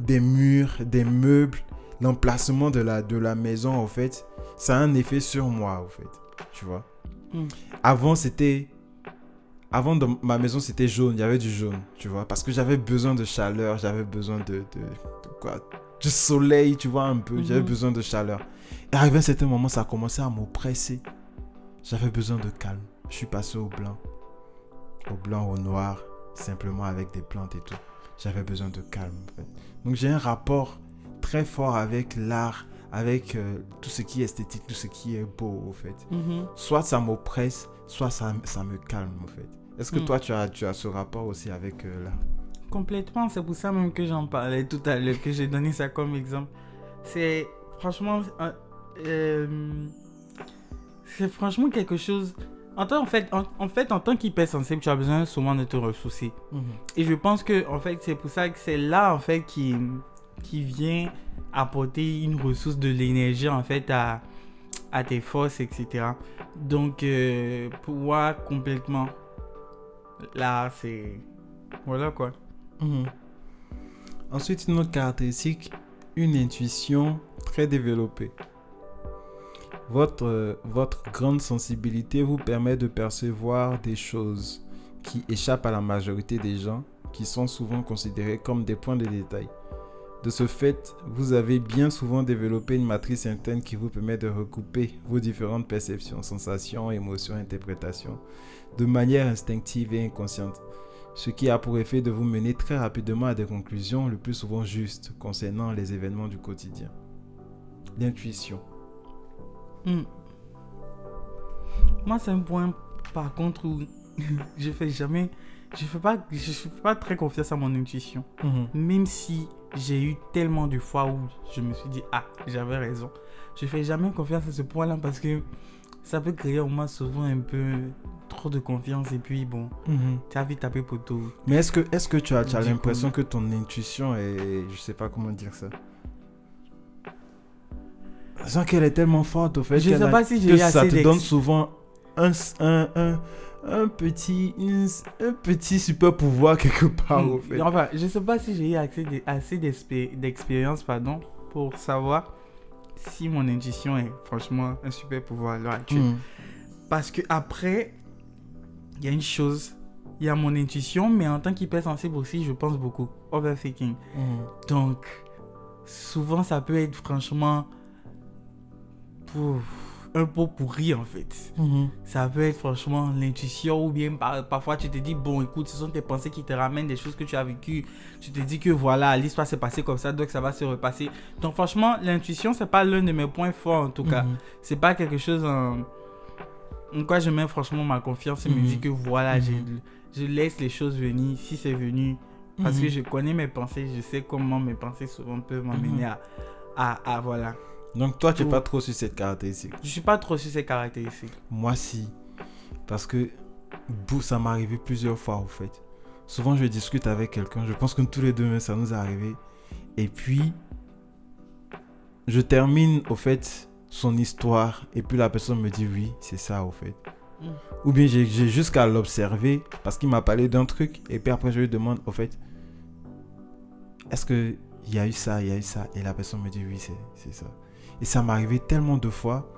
des murs, des meubles, l'emplacement de la, de la maison, au fait, ça a un effet sur moi, au fait. Tu vois Mm. Avant, c'était... Avant, dans ma maison, c'était jaune. Il y avait du jaune, tu vois. Parce que j'avais besoin de chaleur. J'avais besoin de, de, de quoi? Du soleil, tu vois, un peu. J'avais Mhm. besoin de chaleur. Et arrivé à un certain moment, ça a commencé à m'oppresser. J'avais besoin de calme. Je suis passé au blanc. Au blanc, au noir. Simplement avec des plantes et tout. J'avais besoin de calme, en fait. Donc, j'ai un rapport très fort avec l'art, avec euh, tout ce qui est esthétique, tout ce qui est beau, au fait Mhm. soit ça m'oppresse, soit ça, ça me calme en fait. Est-ce que Mm. toi tu as, tu as ce rapport aussi avec euh, l'art Complètement, c'est pour ça même que j'en parlais tout à l'heure, que j'ai donné ça comme exemple. C'est franchement, euh, euh, c'est franchement quelque chose. En, tant- en fait, en, en fait, en tant qu'hypersensible, tu as besoin souvent de te ressourcer. Et je pense que en fait, c'est pour ça que c'est là en fait qui, qui vient apporter une ressource de l'énergie en fait à, à tes forces, etc. Donc, euh, pour moi, complètement, là, c'est. Voilà quoi. Mhm. Ensuite, une autre caractéristique, une intuition très développée. Votre, euh, votre grande sensibilité vous permet de percevoir des choses qui échappent à la majorité des gens, qui sont souvent considérées comme des points de détail. De ce fait, vous avez bien souvent développé une matrice interne qui vous permet de recouper vos différentes perceptions, sensations, émotions, interprétations, de manière instinctive et inconsciente ce qui a pour effet de vous mener très rapidement à des conclusions le plus souvent justes concernant les événements du quotidien. L'intuition. Hmm. Moi, c'est un point, par contre, où je fais jamais. Je fais pas, je fais pas très confiance à mon intuition. Même si j'ai eu tellement de fois où je me suis dit, ah, j'avais raison. Je fais jamais confiance à ce point-là parce que ça peut créer au moins souvent un peu trop de confiance et puis bon, tu as vite tapé poteau. Mais est-ce que, est que tu as, l'impression que ton intuition est... Je sais pas comment dire ça. Sans qu'elle est tellement forte au fait Je sais pas si que ça te donne souvent un, un, un, un petit, une- un petit super pouvoir quelque part fait. Hmm. Enfin, je sais pas si j'ai eu assez de- assez d'expé- d'expérience pardon, pour savoir si mon intuition est franchement un super pouvoir à l'heure actuelle. Mhm. Parce que après, il y a une chose, il y a mon intuition, mais en tant qu'hypersensible aussi, je pense beaucoup. Overthinking. Mhm. Donc, souvent, ça peut être franchement pour un pot pourri en fait. Mhm. Ça peut être franchement l'intuition ou bien par- parfois tu te dis, bon, écoute, ce sont tes pensées qui te ramènent des choses que tu as vécues. Tu te dis que voilà, l'histoire s'est passée comme ça, donc ça va se repasser. Donc, franchement, l'intuition, c'est pas l'un de mes points forts en tout cas. Mhm. C'est pas quelque chose en, en quoi je mets franchement ma confiance et me Mhm. dis que voilà, Mhm. je laisse les choses venir si c'est venu. Parce Mhm. que je connais mes pensées, je sais comment mes pensées souvent peuvent m'amener Mhm. à, à, à, voilà. Donc toi, tu n'es pas trop sur cette caractéristique. Je suis pas trop sur ces caractéristiques. Moi, si. Parce que ça m'est arrivé plusieurs fois, en fait. Souvent, je discute avec quelqu'un. Je pense que tous les deux, ça nous est arrivé. Et puis, je termine, au fait, son histoire. Et puis, la personne me dit oui, c'est ça, au fait. Mm. Ou bien, j'ai jusqu'à l'observer parce qu'il m'a parlé d'un truc. Et puis après, je lui demande, au fait, est-ce que il y a eu ça, il y a eu ça? Et la personne me dit oui, c'est c'est ça. Et ça m'est arrivé tellement de fois.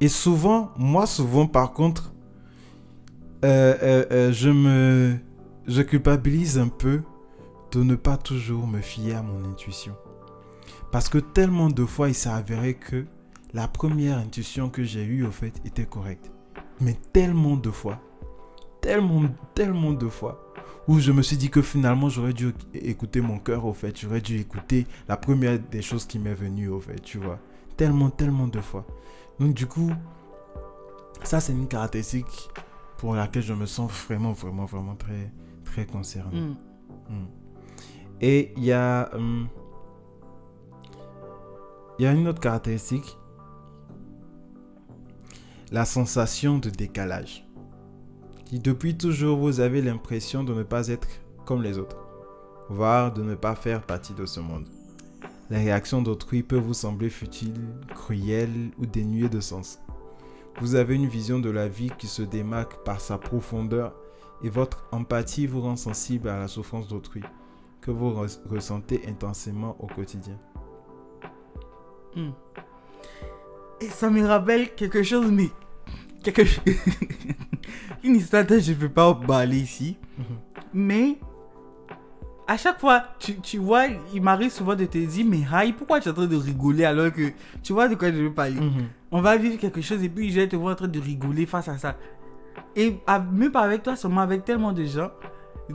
Et souvent, moi, souvent, par contre, euh, euh, euh, je me. Je culpabilise un peu de ne pas toujours me fier à mon intuition. Parce que tellement de fois, il s'est avéré que la première intuition que j'ai eue, au fait, était correcte. Mais tellement de fois, tellement, tellement de fois, où je me suis dit que finalement, j'aurais dû écouter mon cœur, au fait. J'aurais dû écouter la première des choses qui m'est venue, au fait, tu vois. Tellement, tellement de fois. Donc, du coup, ça, c'est une caractéristique pour laquelle je me sens vraiment, vraiment, vraiment très, très concerné. Mm. Mm. Et il y a. hum, Il y a une autre caractéristique. La sensation de décalage. Qui depuis toujours vous avez l'impression de ne pas être comme les autres. Voire de ne pas faire partie de ce monde. Les réactions d'autrui peuvent vous sembler futiles, cruelles ou dénuées de sens. Vous avez une vision de la vie qui se démarque par sa profondeur et votre empathie vous rend sensible à la souffrance d'autrui que vous res- ressentez intensément au quotidien. Mm. Et ça me rappelle quelque chose, mais. Quelque chose. Une histoire je ne peux pas parler ici. Mais. À chaque fois, tu, tu vois, il m'arrive souvent de te dire, mais Haï, pourquoi tu es en train de rigoler alors que tu vois de quoi je veux parler? On va vivre quelque chose et puis je vais te voir en train de rigoler face à ça. Et à- même pas avec toi, seulement avec tellement de gens,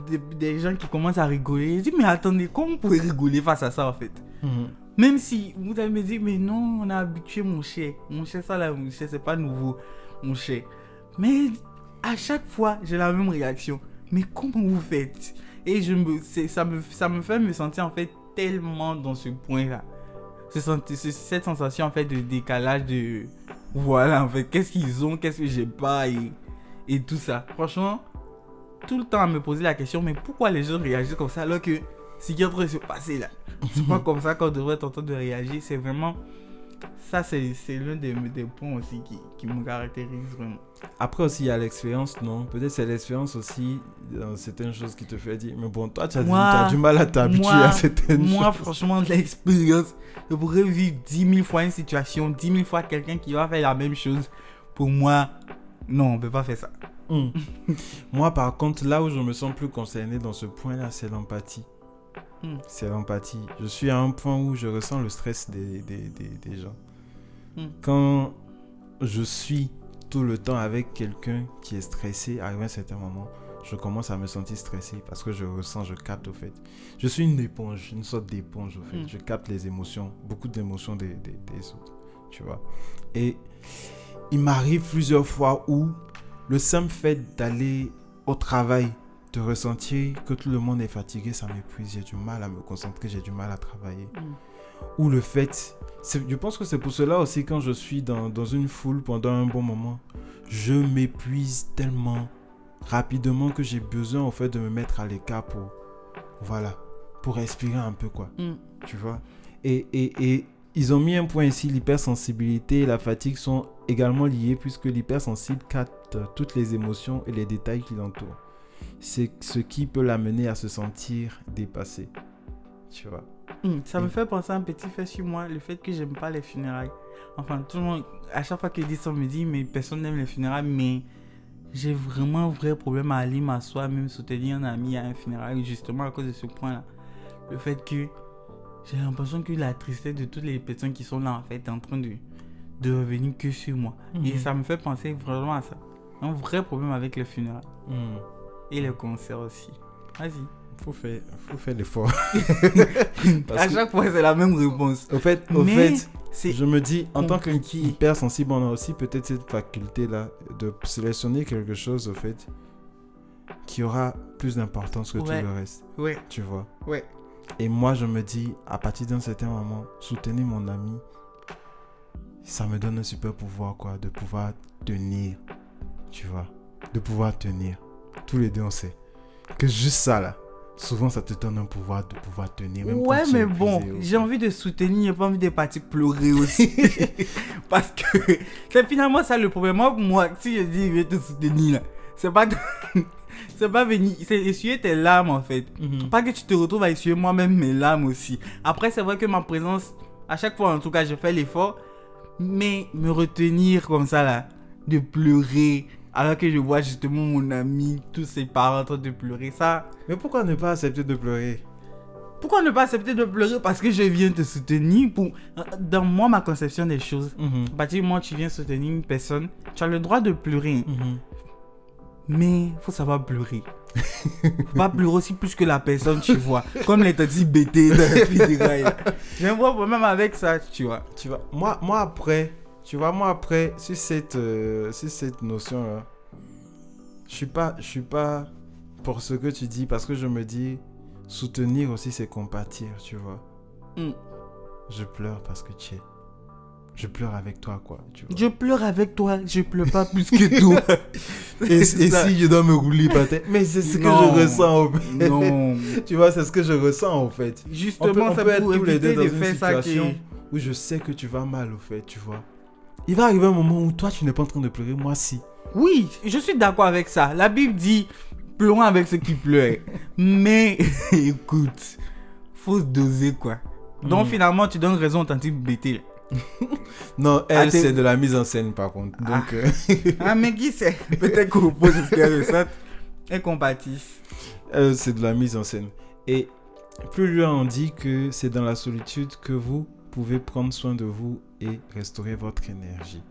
des, des gens qui commencent à rigoler. Je dis, mais attendez, comment vous pouvez rigoler face à ça en fait? Mhm. même si vous allez me dire, mais non, on a habitué mon cher. Mon cher, ça là, mon cher, c'est pas nouveau, mon cher. Mais à chaque fois, j'ai la même réaction. Mais comment vous faites? Et je me, ça, me, ça me fait me sentir en fait tellement dans ce point-là. Ce cette sensation en fait de décalage de. Voilà, en fait, qu'est-ce qu'ils ont, qu'est-ce que j'ai pas et, et tout ça. Franchement, tout le temps à me poser la question, mais pourquoi les gens réagissent comme ça alors que ce qui est en train de se passer là c'est pas comme ça qu'on devrait tenter de réagir. C'est vraiment. Ça, c'est c'est l'un des, des points aussi qui, qui me caractérise vraiment. Après aussi, il y a l'expérience, non? Peut-être c'est l'expérience aussi dans certaines choses qui te fait dire, mais bon, toi, tu as, du- Moi- tu as du mal à t'habituer moi- à certaines Moi, choses. franchement, de l'expérience, je pourrais vivre 10 000 fois une situation, 10 000 fois quelqu'un qui va faire la même chose. Pour moi, non, on peut pas faire ça. Mm. Moi, par contre, là où je me sens plus concerné dans ce point-là, c'est l'empathie. Mm. C'est l'empathie. Je suis à un point où je ressens le stress des, des, des, des gens. Mm. Quand je suis tout le temps avec quelqu'un qui est stressé, à un certain moment, je commence à me sentir stressé parce que je ressens, je capte au fait. Je suis une éponge, une sorte d'éponge au fait. Mm. Je capte les émotions, beaucoup d'émotions des, des, des autres, tu vois. Et il m'arrive plusieurs fois où le simple fait d'aller au travail, de ressentir que tout le monde est fatigué, ça m'épuise. J'ai du mal à me concentrer, j'ai du mal à travailler. Ou le fait, je pense que c'est pour cela aussi quand je suis dans, dans une foule pendant un bon moment, je m'épuise tellement rapidement que j'ai besoin au fait de me mettre à l'écart pour, voilà, pour respirer un peu quoi Mm. tu vois? Et, et, et ils ont mis un point ici, l'hypersensibilité et la fatigue sont également liés puisque l'hypersensible capte toutes les émotions et les détails qui l'entourent. C'est ce qui peut l'amener à se sentir dépassé. Tu vois. Mm, Ça me fait penser à un petit fait sur moi, le fait que j'aime pas les funérailles. Enfin, tout le monde, à chaque fois qu'ils disent ça, on me dit, mais personne n'aime les funérailles, mais j'ai vraiment un vrai problème à aller m'asseoir, même soutenir un ami à un funérail, justement à cause de ce point-là. Le fait que j'ai l'impression que la tristesse de toutes les personnes qui sont là, en fait, est en train de, de revenir que sur moi. Et Mhm. ça me fait penser vraiment à ça. Un vrai problème avec les funérailles. Hmm. Et les concerts aussi. Vas-y. Faut faire, faut faire l'effort. À que- chaque fois, c'est la même réponse. Au fait, au Mais fait, je me dis, en tant compliqué. qu'hypersensible, on a aussi peut-être cette faculté-là de sélectionner quelque chose, au fait, qui aura plus d'importance que Ouais. tout le reste. Ouais, Tu vois? ouais. Et moi, je me dis, à partir d'un certain moment, soutenir mon ami, ça me donne un super pouvoir, quoi, de pouvoir tenir. Tu vois, de pouvoir tenir. Tous les deux, on sait que juste ça, là, souvent, ça te donne un pouvoir de pouvoir tenir. Même quand Ouais, tu es mais bon, j'ai envie de soutenir, j'ai pas envie de partir pleurer aussi. Parce que c'est finalement ça le problème. Moi, moi, si je dis je vais te soutenir, là, c'est pas c'est pas venir, c'est essuyer tes larmes en fait. Mhm. Pas que tu te retrouves à essuyer moi-même mes larmes aussi. Après, c'est vrai que ma présence, à chaque fois en tout cas, je fais l'effort, mais me retenir comme ça là, de pleurer, alors que je vois justement mon ami, tous ses parents en train de pleurer, ça. Mais pourquoi ne pas accepter de pleurer? Pourquoi ne pas accepter de pleurer? Parce que je viens te soutenir pour... Dans moi, ma conception des choses, où tu viens soutenir une personne, tu as le droit de pleurer. Mhm. Mais faut savoir pleurer. faut pas pleurer aussi plus que la personne, tu vois. Comme les petits BT dans les funérailles. J'ai un gros problème avec ça, tu vois. Tu vois, moi, moi après, tu vois, moi après, sur cette, euh, sur cette notion-là, je suis pas, je suis pas pour ce que tu dis parce que je me dis, soutenir aussi c'est compatir, tu vois. Mm. Je pleure parce que tu es. Je pleure avec toi, quoi. Tu vois. Je pleure avec toi, je pleure pas plus que toi. Et, ça. si je dois me rouler par terre, mais c'est ce que je ressens. au fait. Non. tu vois, c'est ce que je ressens en fait. On peut, Justement, on c'est peut être tous les deux dans une ça qui... situation où je sais que tu vas mal au fait, tu vois. Il va arriver un moment où toi tu n'es pas en train de pleurer, moi si. Oui, je suis d'accord avec ça. La Bible dit pleurons avec ceux qui pleurent. Mais écoute, faut doser quoi. Donc Mhm. finalement, tu donnes raison tanti BT. Non, elle Ah, c'est de la mise en scène par contre. Donc euh, Ah, mais qui sait Peut-être qu'on pose ce et qu'on bâtisse. elle, c'est de la mise en scène. Et plus loin on dit que c'est dans la solitude que vous pouvez prendre soin de vous et restaurer votre énergie.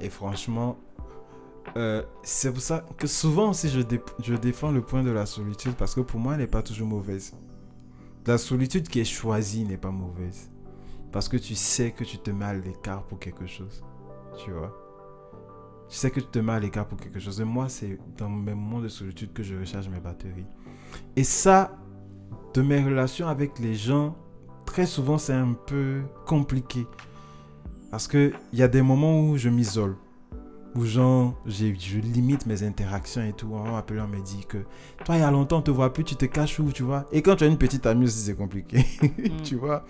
Et franchement, euh, c'est pour ça que souvent aussi je, dé- je défends le point de la solitude parce que pour moi elle n'est pas toujours mauvaise. La solitude qui est choisie n'est pas mauvaise. Parce que tu sais que tu te mets à l'écart pour quelque chose. Tu vois Tu sais que tu te mets à l'écart pour quelque chose. Et moi, c'est dans mes moments de solitude que je recharge mes batteries. Et ça, de mes relations avec les gens, très souvent, c'est un peu compliqué. Parce qu'il y a des moments où je m'isole. Où genre, je limite mes interactions et tout. On va m'appeler, on me dit que toi, il y a longtemps, on te voit plus, tu te caches où, tu vois? Et quand tu as une petite amie aussi, c'est compliqué. tu vois?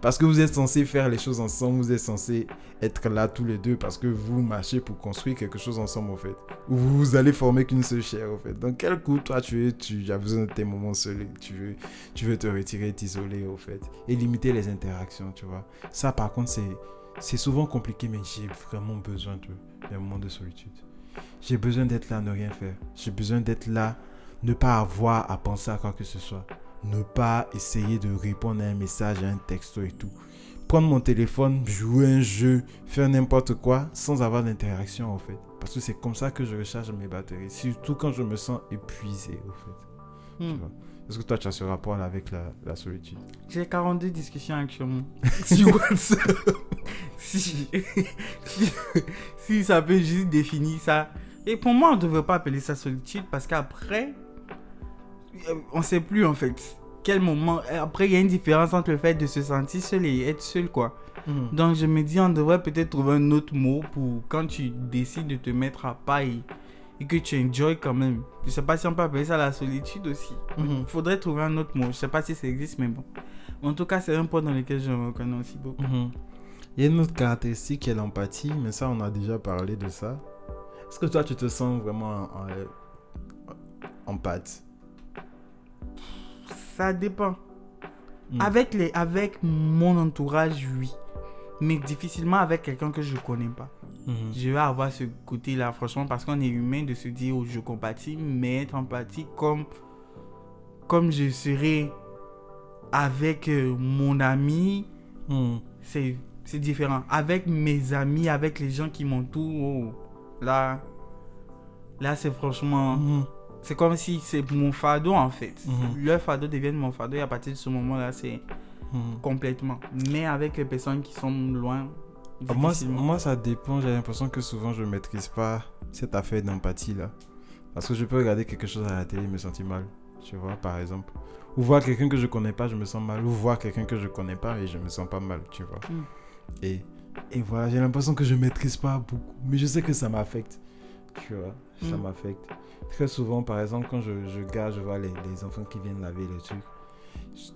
Parce que vous êtes censé faire les choses ensemble, vous êtes censé être là tous les deux parce que vous marchez pour construire quelque chose ensemble, en fait. Ou vous allez former qu'une seule chair, en fait. Donc, quel coup, toi, tu, veux, tu as besoin de tes moments seuls, tu veux, tu veux te retirer, t'isoler, au fait. Et limiter les interactions, tu vois? Ça, par contre, c'est, c'est souvent compliqué, mais j'ai vraiment besoin de, d'un moment de solitude. J'ai besoin d'être là, ne rien faire. J'ai besoin d'être là, ne pas avoir à penser à quoi que ce soit. Ne pas essayer de répondre à un message, à un texto et tout. Prendre mon téléphone, jouer un jeu, faire n'importe quoi sans avoir d'interaction en fait. Parce que c'est comme ça que je recharge mes batteries. Surtout quand je me sens épuisé au fait. Hmm. Tu vois. Est-ce que toi tu as ce rapport là avec la, la solitude J'ai 42 discussions actuellement. Sur WhatsApp. si, si, si ça peut juste définir ça. Et pour moi, on ne devrait pas appeler ça solitude parce qu'après, euh, on ne sait plus en fait. Quel moment. Après, il y a une différence entre le fait de se sentir seul et être seul, quoi. Donc, je me dis, on devrait peut-être trouver un autre mot pour quand tu décides de te mettre à et, et que tu enjoy quand même. Je sais pas si on peut appeler ça la solitude aussi. Mhm. Faudrait trouver un autre mot. Je sais pas si ça existe, mais bon. En tout cas, c'est un point dans lequel je me reconnais aussi beaucoup. Mhm. Il y a une autre caractéristique qui est l'empathie, mais ça on a déjà parlé de ça. Est-ce que toi tu te sens vraiment en, en, Ça dépend. Mhm. Avec, les, avec mon entourage, oui. Mais difficilement avec quelqu'un que je connais pas. Mhm. Je vais avoir ce côté-là, franchement, parce qu'on est humain de se dire, oh, je compatis, mais être empathique comme, comme je serais avec euh, mon ami, Mhm. c'est différent. Avec mes amis, avec les gens qui m'entourent, oh, là, là c'est franchement, Mhm. c'est comme si c'est mon fardeau en fait. Leur fardeau devient mon fardeau et à partir de ce moment-là, c'est complètement. Mais avec les personnes qui sont loin, Moi, c- difficilement. moi, ça dépend. J'ai l'impression que souvent, je maîtrise pas cette affaire d'empathie là. Parce que je peux regarder quelque chose à la télé et me sentir mal. Tu vois, par exemple. Ou voir quelqu'un que je connais pas, je me sens mal. Ou voir quelqu'un que je connais pas et je me sens pas mal. Tu vois. Mm. Et, et voilà, j'ai l'impression que je maîtrise pas beaucoup. Mais je sais que ça m'affecte. Tu vois, ça Mm. m'affecte. Très souvent, par exemple, quand je, je garde, je vois les, les enfants qui viennent laver les trucs,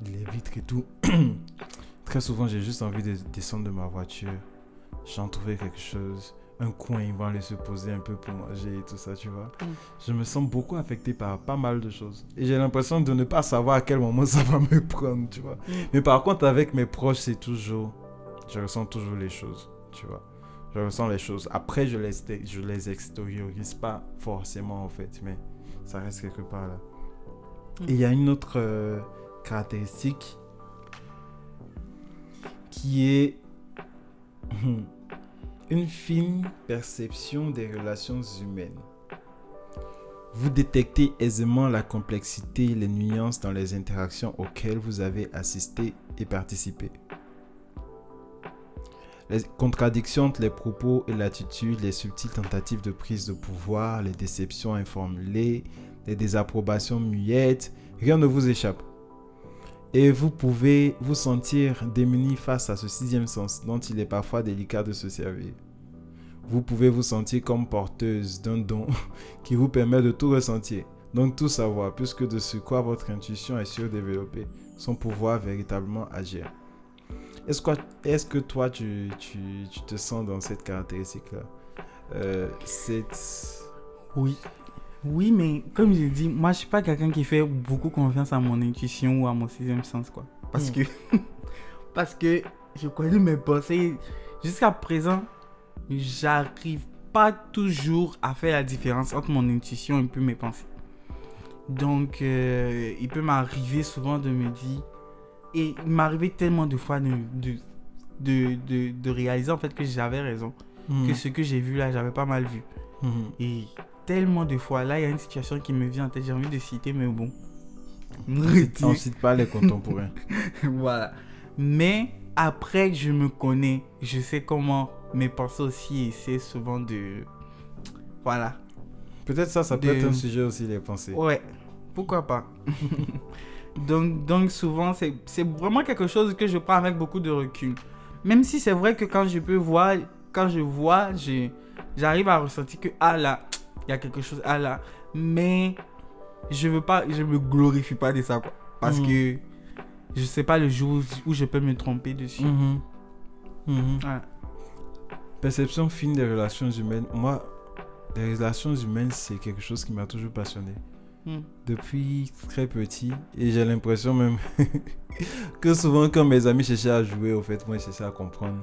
les vitres et tout. Très souvent, j'ai juste envie de descendre de ma voiture, j'en trouver quelque chose, un coin, ils vont aller se poser un peu pour manger et tout ça, tu vois. Mm. Je me sens beaucoup affecté par pas mal de choses. Et j'ai l'impression de ne pas savoir à quel moment ça va me prendre, tu vois. Mm. Mais par contre, avec mes proches, c'est toujours. Je ressens toujours les choses, tu vois. Je ressens les choses. Après, je les, je les extériorise pas forcément, en fait, mais ça reste quelque part là. Mm. Et il y a une autre euh, caractéristique qui est une fine perception des relations humaines. Vous détectez aisément la complexité et les nuances dans les interactions auxquelles vous avez assisté et participé. Les contradictions entre les propos et l'attitude, les subtiles tentatives de prise de pouvoir, les déceptions informulées, les désapprobations muettes, rien ne vous échappe. Et vous pouvez vous sentir démuni face à ce sixième sens dont il est parfois délicat de se servir. Vous pouvez vous sentir comme porteuse d'un don qui vous permet de tout ressentir, donc tout savoir, puisque de ce quoi votre intuition est surdéveloppée, son pouvoir véritablement agir. Est-ce que, toi, tu, tu, tu, te sens dans cette caractéristique-là? Euh, Oui, oui, mais comme j'ai dit, moi, je suis pas quelqu'un qui fait beaucoup confiance à mon intuition ou à mon sixième sens, quoi. Parce hmm. que, parce que je connais mes pensées. Jusqu'à présent, j'arrive pas toujours à faire la différence entre mon intuition et puis mes pensées. Donc, euh, il peut m'arriver souvent de me dire, et il m'arrivait tellement de fois de, de, de, de, réaliser en fait que j'avais raison, hmm. que ce que j'ai vu là, j'avais pas mal vu. Hmm. Et tellement de fois. Là, il y a une situation qui me vient en tête. J'ai envie de citer, mais bon. On ne cite pas les contemporains. voilà. Mais après je me connais, je sais comment mes pensées aussi essaient souvent de. Voilà. Peut-être ça, ça peut être un sujet aussi, les pensées. Ouais, pourquoi pas? donc, donc souvent, c'est vraiment quelque chose que je prends avec beaucoup de recul. Même si c'est vrai que quand je peux voir, quand je vois, j'arrive à ressentir que, ah là, il y a quelque chose à là. Mais je veux pas, je me glorifie pas de ça, quoi. Parce mhm. que je sais pas le jour où je peux me tromper dessus. Mhm. Mhm. Perception fine des relations humaines. Moi, les relations humaines, c'est quelque chose qui m'a toujours passionné. Hmm. Depuis très petit. Et j'ai l'impression même que souvent, quand mes amis cherchaient à jouer, au fait, moi, je cherchais à comprendre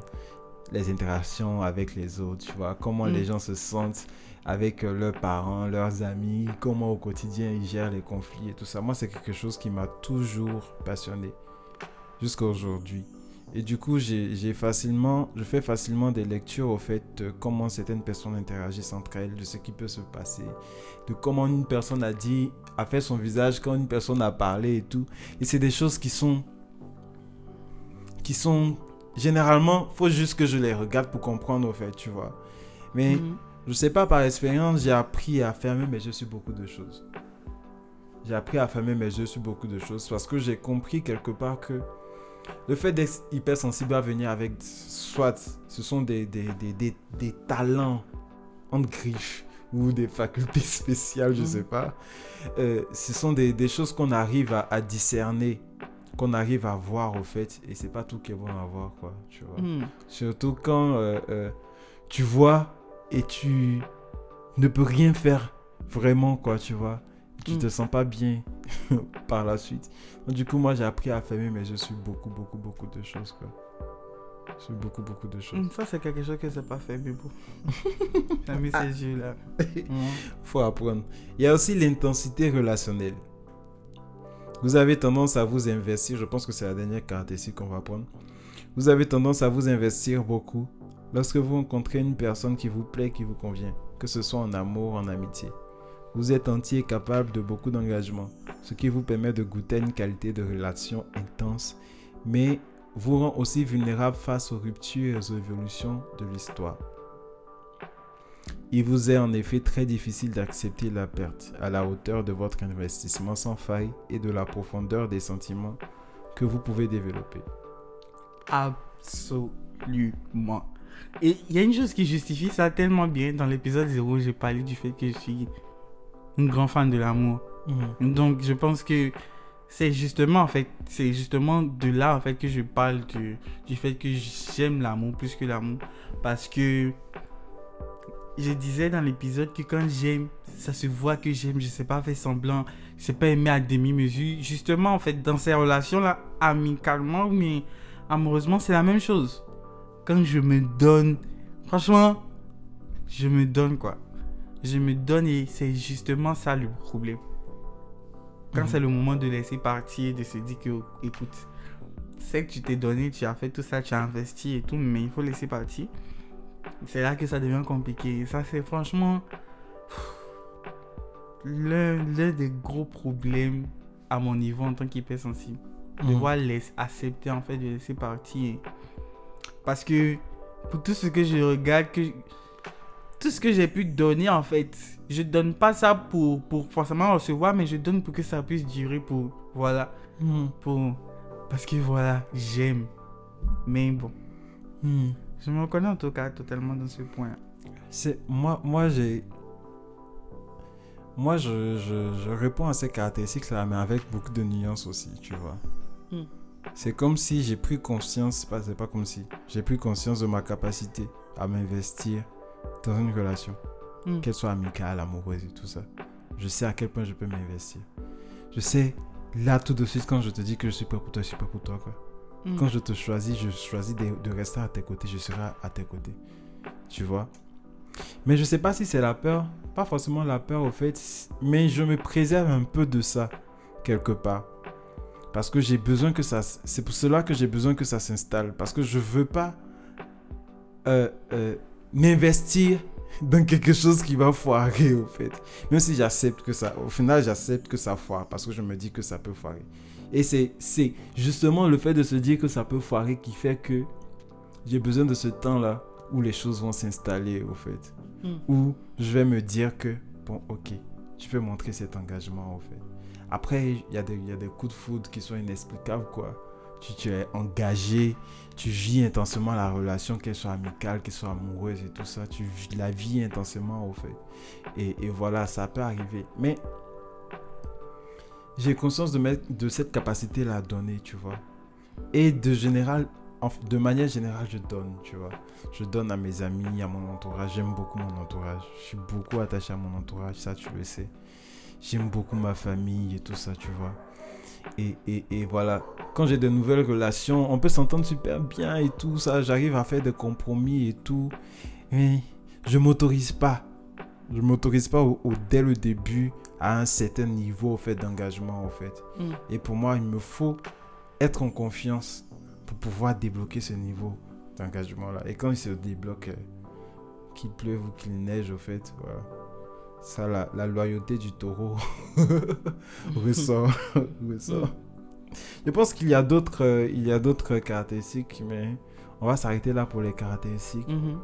les interactions avec les autres, tu vois, comment les hmm. gens se sentent avec euh, leurs parents, leurs amis, comment au quotidien ils gèrent les conflits et tout ça. Moi, c'est quelque chose qui m'a toujours passionné jusqu'à aujourd'hui. Et du coup, j'ai facilement, je fais facilement des lectures au fait de comment certaines personnes interagissent entre elles, de ce qui peut se passer, de comment une personne a dit, a fait son visage quand une personne a parlé et tout. Et c'est des choses qui sont, qui sont généralement, faut juste que je les regarde pour comprendre au fait, tu vois. Mais mhm. Je sais pas, par expérience, j'ai appris à fermer mes yeux sur beaucoup de choses. J'ai appris à fermer mes yeux sur beaucoup de choses parce que j'ai compris quelque part que le fait d'être hypersensible à venir avec soit ce sont des, des, des, des, talents en griffes ou des facultés spéciales, je ne sais pas. Euh, ce sont des, choses qu'on arrive à, discerner, qu'on arrive à voir au fait, et c'est pas tout qui est bon à voir, quoi, tu vois. Hmm. Surtout quand euh, euh, tu vois et tu ne peux rien faire vraiment, quoi, tu vois. Tu te mm. sens pas bien par la suite. du coup, moi, j'ai appris à fermer mais je suis beaucoup, beaucoup, beaucoup de choses, quoi. Sur beaucoup, beaucoup de choses. Mm, ça, c'est quelque chose que c'est pas fait, mais bon. T'as mis ces yeux-là. Faut apprendre. Il y a aussi l'intensité relationnelle. Vous avez tendance à vous investir, je pense que c'est la dernière caractéristique qu'on va prendre. Vous avez tendance à vous investir beaucoup Lorsque vous rencontrez une personne qui vous plaît, qui vous convient, que ce soit en amour, ou en amitié, vous êtes entier et capable de beaucoup d'engagement, ce qui vous permet de goûter une qualité de relation intense, mais vous rend aussi vulnérable face aux ruptures et aux évolutions de l'histoire. Il vous est en effet très difficile d'accepter la perte à la hauteur de votre investissement sans faille et de la profondeur des sentiments que vous pouvez développer. Absolument. Et il y a une chose qui justifie ça tellement bien. Dans l'épisode 0, j'ai parlé du fait que je suis une grande fan de l'amour. Mhm. Donc, je pense que c'est justement, en fait, c'est justement de là, en fait, que je parle du, du fait que j'aime l'amour plus que l'amour. Parce que je disais dans l'épisode que quand j'aime, ça se voit que j'aime, je sais pas faire semblant, je sais pas aimer à demi-mesure. Justement, en fait, dans ces relations-là, amicalement, mais amoureusement, c'est la même chose quand je me donne, franchement, je me donne quoi. Je me donne et c'est justement ça le problème. quand Mhm. c'est le moment de laisser partir, de se dire que, écoute, c'est que tu t'es donné, tu as fait tout ça, tu as investi et tout, mais il faut laisser partir. C'est là que ça devient compliqué. Et ça, c'est franchement l'un des gros problèmes à mon niveau en tant qu'hypersensible. Mhm. Devoir laisser, accepter en fait de laisser partir. Parce que pour tout ce que je regarde, que tout ce que j'ai pu donner en fait, je donne pas ça pour, pour forcément recevoir, mais je donne pour que ça puisse durer pour, voilà, Mhm. pour, parce que voilà, j'aime. Mais bon, Mhm. je me reconnais en tout cas totalement dans ce point. C'est moi, moi j'ai, moi je, je, je réponds à ces caractéristiques là, mais avec beaucoup de nuances aussi, tu vois. Hmm. C'est comme si j'ai pris conscience, c'est pas, c'est pas comme si j'ai pris conscience de ma capacité à m'investir dans une relation, Hmm. qu'elle soit amicale, amoureuse et tout ça. Je sais à quel point je peux m'investir. Je sais là tout de suite quand je te dis que je suis prêt pour toi, je suis prêt pour toi quoi. Mm. Quand je te choisis, je choisis de, de rester à tes côtés, je serai à tes côtés. Tu vois? Mais je sais pas si c'est la peur, pas forcément la peur au fait, mais je me préserve un peu de ça, quelque part. Parce que j'ai besoin que ça... C'est pour cela que j'ai besoin que ça s'installe. Parce que je veux pas euh, euh, m'investir dans quelque chose qui va foirer, au fait. Même si j'accepte que ça... Au final, j'accepte que ça foire, parce que je me dis que ça peut foirer. Et c'est c'est justement le fait de se dire que ça peut foirer qui fait que j'ai besoin de ce temps-là où les choses vont s'installer, au fait. Mm. Où je vais me dire que, bon, ok, je peux montrer cet engagement, au fait. Après, il y, a des- coups de foudre qui sont inexplicables, quoi. Tu, tu es engagé, tu vis intensément la relation, qu'elle soit amicale, qu'elle soit amoureuse et tout ça. Tu la vis intensément, au fait. Et, voilà, ça peut arriver. Mais j'ai conscience de, cette capacité-là à donner, tu vois. Et de, général, en- de manière générale, je donne, tu vois. Je donne à mes amis, à mon entourage. J'aime beaucoup mon entourage. Je suis beaucoup attaché à mon entourage, ça tu le sais. J'aime beaucoup ma famille et tout ça, tu vois. Et, et, et voilà, quand j'ai de nouvelles relations, on peut s'entendre super bien et tout ça. J'arrive à faire des compromis et tout. Mais je m'autorise pas. Je m'autorise pas au, au- dès le début à un certain niveau au fait d'engagement au fait. Mm. Et pour moi, il me faut être en confiance pour pouvoir débloquer ce niveau d'engagement là. Et quand il se débloque, euh, qu'il pleuve ou qu'il neige au fait, voilà. Ça, la, la loyauté du taureau ressort. ressort. Je pense qu'il y a d'autres euh, il y a d'autres caractéristiques, mais on va s'arrêter là pour les caractéristiques. Mhm.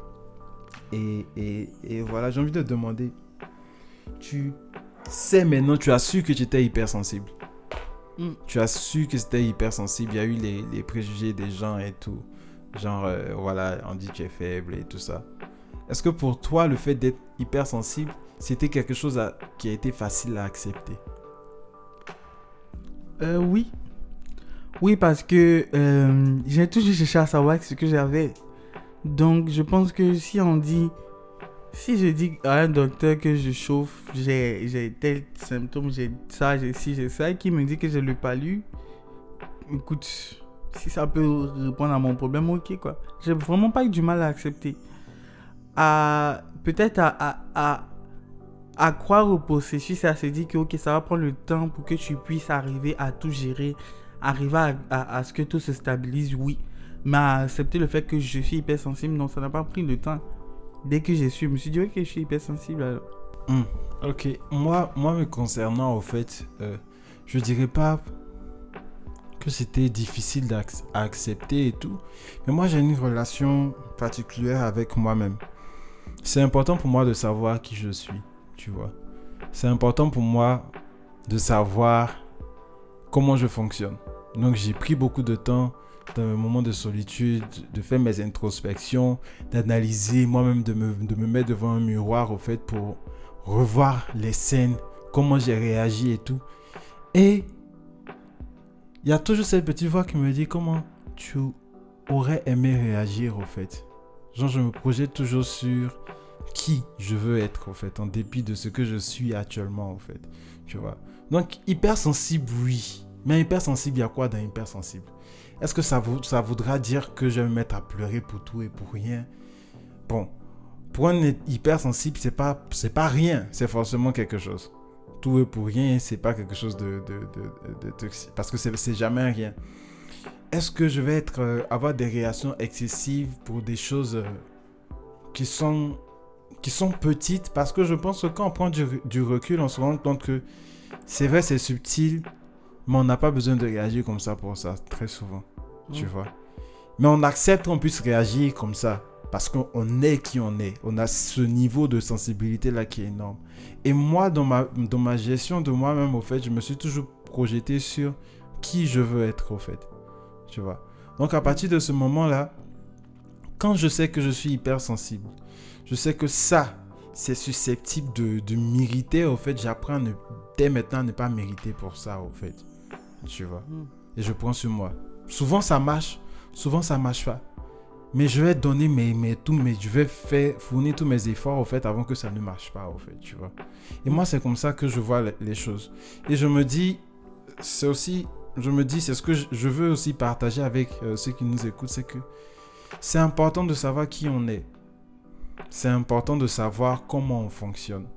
Et, et, et voilà, j'ai envie de te demander, tu sais maintenant, tu as su que tu étais hypersensible. Mm. Tu as su que c'était hypersensible. Il y a eu les, les préjugés des gens et tout. Genre, euh, voilà, on dit que tu es faible et tout ça. Est-ce que pour toi, le fait d'être hypersensible, c'était quelque chose à- qui a été facile à accepter? Euh, oui. Oui, parce que euh, j'ai toujours cherché à savoir ce que j'avais. Donc, je pense que si on dit. Si je dis à un docteur que je chauffe, j'ai tel symptôme, j'ai ça, j'ai ci, j'ai ça, et qui me dit que j'ai le palu, écoute, si ça peut répondre à mon problème, ok, quoi. J'ai vraiment pas eu du mal à accepter. À. Peut-être à, à, à, croire au processus et à se dire que, ça va prendre le temps pour que tu puisses arriver à tout gérer, arriver à, à- à ce que tout se stabilise, oui. Mais à accepter le fait que je suis hypersensible, non, ça n'a pas pris le temps. Dès que j'ai su, je me suis dit, ok, je suis hypersensible. Alors. Hmm, Ok, moi, moi me concernant, au fait, euh, je dirais pas que c'était difficile d'ac- à accepter et tout, mais moi j'ai une relation particulière avec moi-même. C'est important pour moi de savoir qui je suis, tu vois. C'est important pour moi de savoir comment je fonctionne. Donc j'ai pris beaucoup de temps dans mes moments de solitude, de faire mes introspections, d'analyser moi-même, de me, de me mettre devant un miroir, au fait, pour revoir les scènes, comment j'ai réagi et tout. Et il y a toujours cette petite voix qui me dit comment tu aurais aimé réagir, au fait? Genre, je me projette toujours sur qui je veux être, au fait, en dépit de ce que je suis actuellement, au fait. Tu vois? Donc, hypersensible, oui. Mais hypersensible, il y a quoi dans hypersensible? Est-ce que ça, ça voudra dire que je vais me mettre à pleurer pour tout et pour rien? Bon, pour un hypersensible, c'est pas, c'est pas rien, c'est forcément quelque chose. tout est pour rien, c'est pas quelque chose de, de, de, de toxique. Parce que c'est jamais rien. Est-ce que je vais être, euh, avoir des réactions excessives pour des choses euh, qui, sont, qui sont petites? Parce que je pense que quand on prend du, du recul, on se rend compte que c'est vrai, c'est subtil, mais on n'a pas besoin de réagir comme ça pour ça, très souvent. Tu vois Mais on accepte qu'on puisse réagir comme ça. Parce qu'on est qui on est. On a ce niveau de sensibilité là qui est énorme. Et moi, dans ma, dans ma gestion de moi-même, au fait, je me suis toujours projeté sur qui je veux être, au fait. Tu vois Donc, à partir de ce moment-là, quand je sais que je suis hypersensible, je sais que ça, c'est susceptible de, de mériter, au fait, j'apprends dès maintenant à ne pas mériter pour ça, au fait. Tu vois Et je prends sur moi. Souvent, ça marche. Souvent, ça marche pas. Mais je vais donner mes, mes, tout, mais je vais faire, fournir tous mes efforts, au fait, avant que ça ne marche pas, au fait, tu vois. Et moi, c'est comme ça que je vois les, choses. Et je me dis, c'est aussi, je me dis, c'est ce que je, veux aussi partager avec euh, ceux qui nous écoutent, c'est que c'est important de savoir qui on est. C'est important de savoir comment on fonctionne.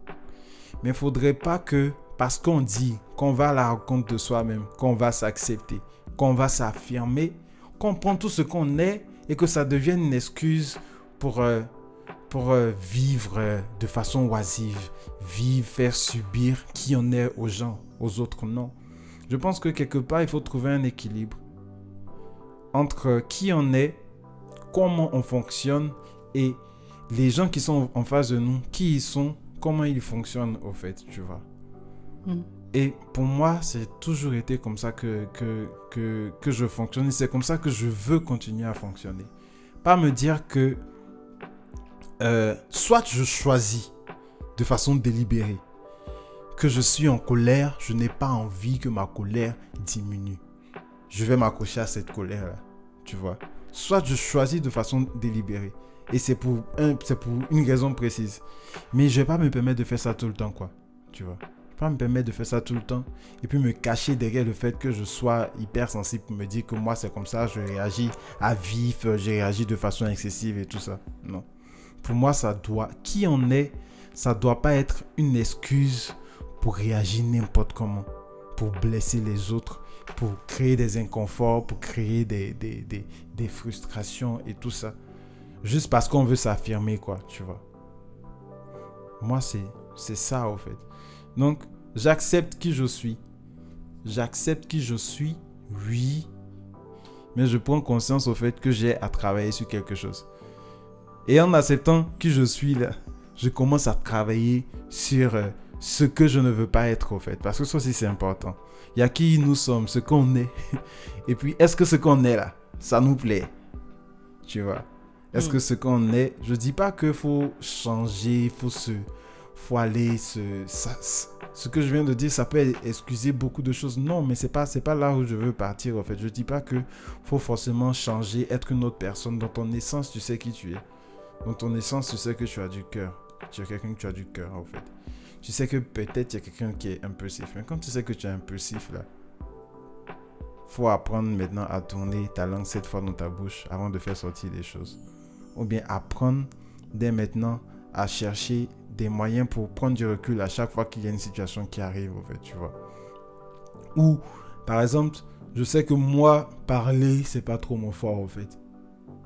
Mais il ne faudrait pas que, parce qu'on dit qu'on va à la rencontre de soi-même, qu'on va s'accepter, qu'on va s'affirmer, qu'on prend tout ce qu'on est et que ça devienne une excuse pour, euh, euh, vivre euh, de façon oisive, vivre, faire subir qui on est aux gens, aux autres non. Je pense que quelque part, il faut trouver un équilibre entre qui on est, comment on fonctionne et les gens qui sont en face de nous, qui ils sont, comment ils fonctionnent au fait, tu vois. Hmm. Et pour moi, c'est toujours été comme ça que, je fonctionne. C'est comme ça que je veux continuer à fonctionner. Pas me dire que euh, soit je choisis de façon délibérée que je suis en colère, je n'ai pas envie que ma colère diminue. Je vais m'accrocher à cette colère-là, tu vois. Soit je choisis de façon délibérée. Et c'est pour, un, pour une raison précise. Mais je vais pas me permettre de faire ça tout le temps, quoi. Tu vois pas me permettre de faire ça tout le temps et puis me cacher derrière le fait que je sois hypersensible pour me dire que moi c'est comme ça, je réagis à vif, je réagis de façon excessive et tout ça. Non. Pour moi, ça doit, qui on est, ça doit pas être une excuse pour réagir n'importe comment, pour blesser les autres, pour créer des inconforts, pour créer des, des, des, des frustrations et tout ça. Juste parce qu'on veut s'affirmer, quoi, tu vois. Moi, c'est ça, au fait. Donc, j'accepte qui je suis. J'accepte qui je suis, oui. Mais je prends conscience au fait que j'ai à travailler sur quelque chose. Et en acceptant qui je suis là, je commence à travailler sur euh, ce que je ne veux pas être au fait. Parce que ça aussi c'est important. Il y a qui nous sommes, ce qu'on est. Et puis, est-ce que ce qu'on est là, ça nous plaît? Tu vois? Est-ce hmm. que ce qu'on est, je dis pas qu'il faut changer, il faut se faut aller se, ce que je viens de dire, ça peut excuser beaucoup de choses. Non, mais c'est pas, c'est pas là où je veux partir, en fait. Je dis pas que faut forcément changer, être une autre personne. Dans ton essence, tu sais qui tu es. Dans ton essence, tu sais que tu as du cœur. Tu es quelqu'un que tu as du cœur, en fait. Tu sais que peut-être il y a quelqu'un qui est impulsif. Mais quand tu sais que tu es impulsif, là, faut apprendre maintenant à tourner ta langue cette fois dans ta bouche avant de faire sortir des choses. Ou bien apprendre dès maintenant à chercher des moyens pour prendre du recul à chaque fois qu'il y a une situation qui arrive, en fait, tu vois. Ou, par exemple, je sais que moi, parler, c'est pas trop mon fort, en fait.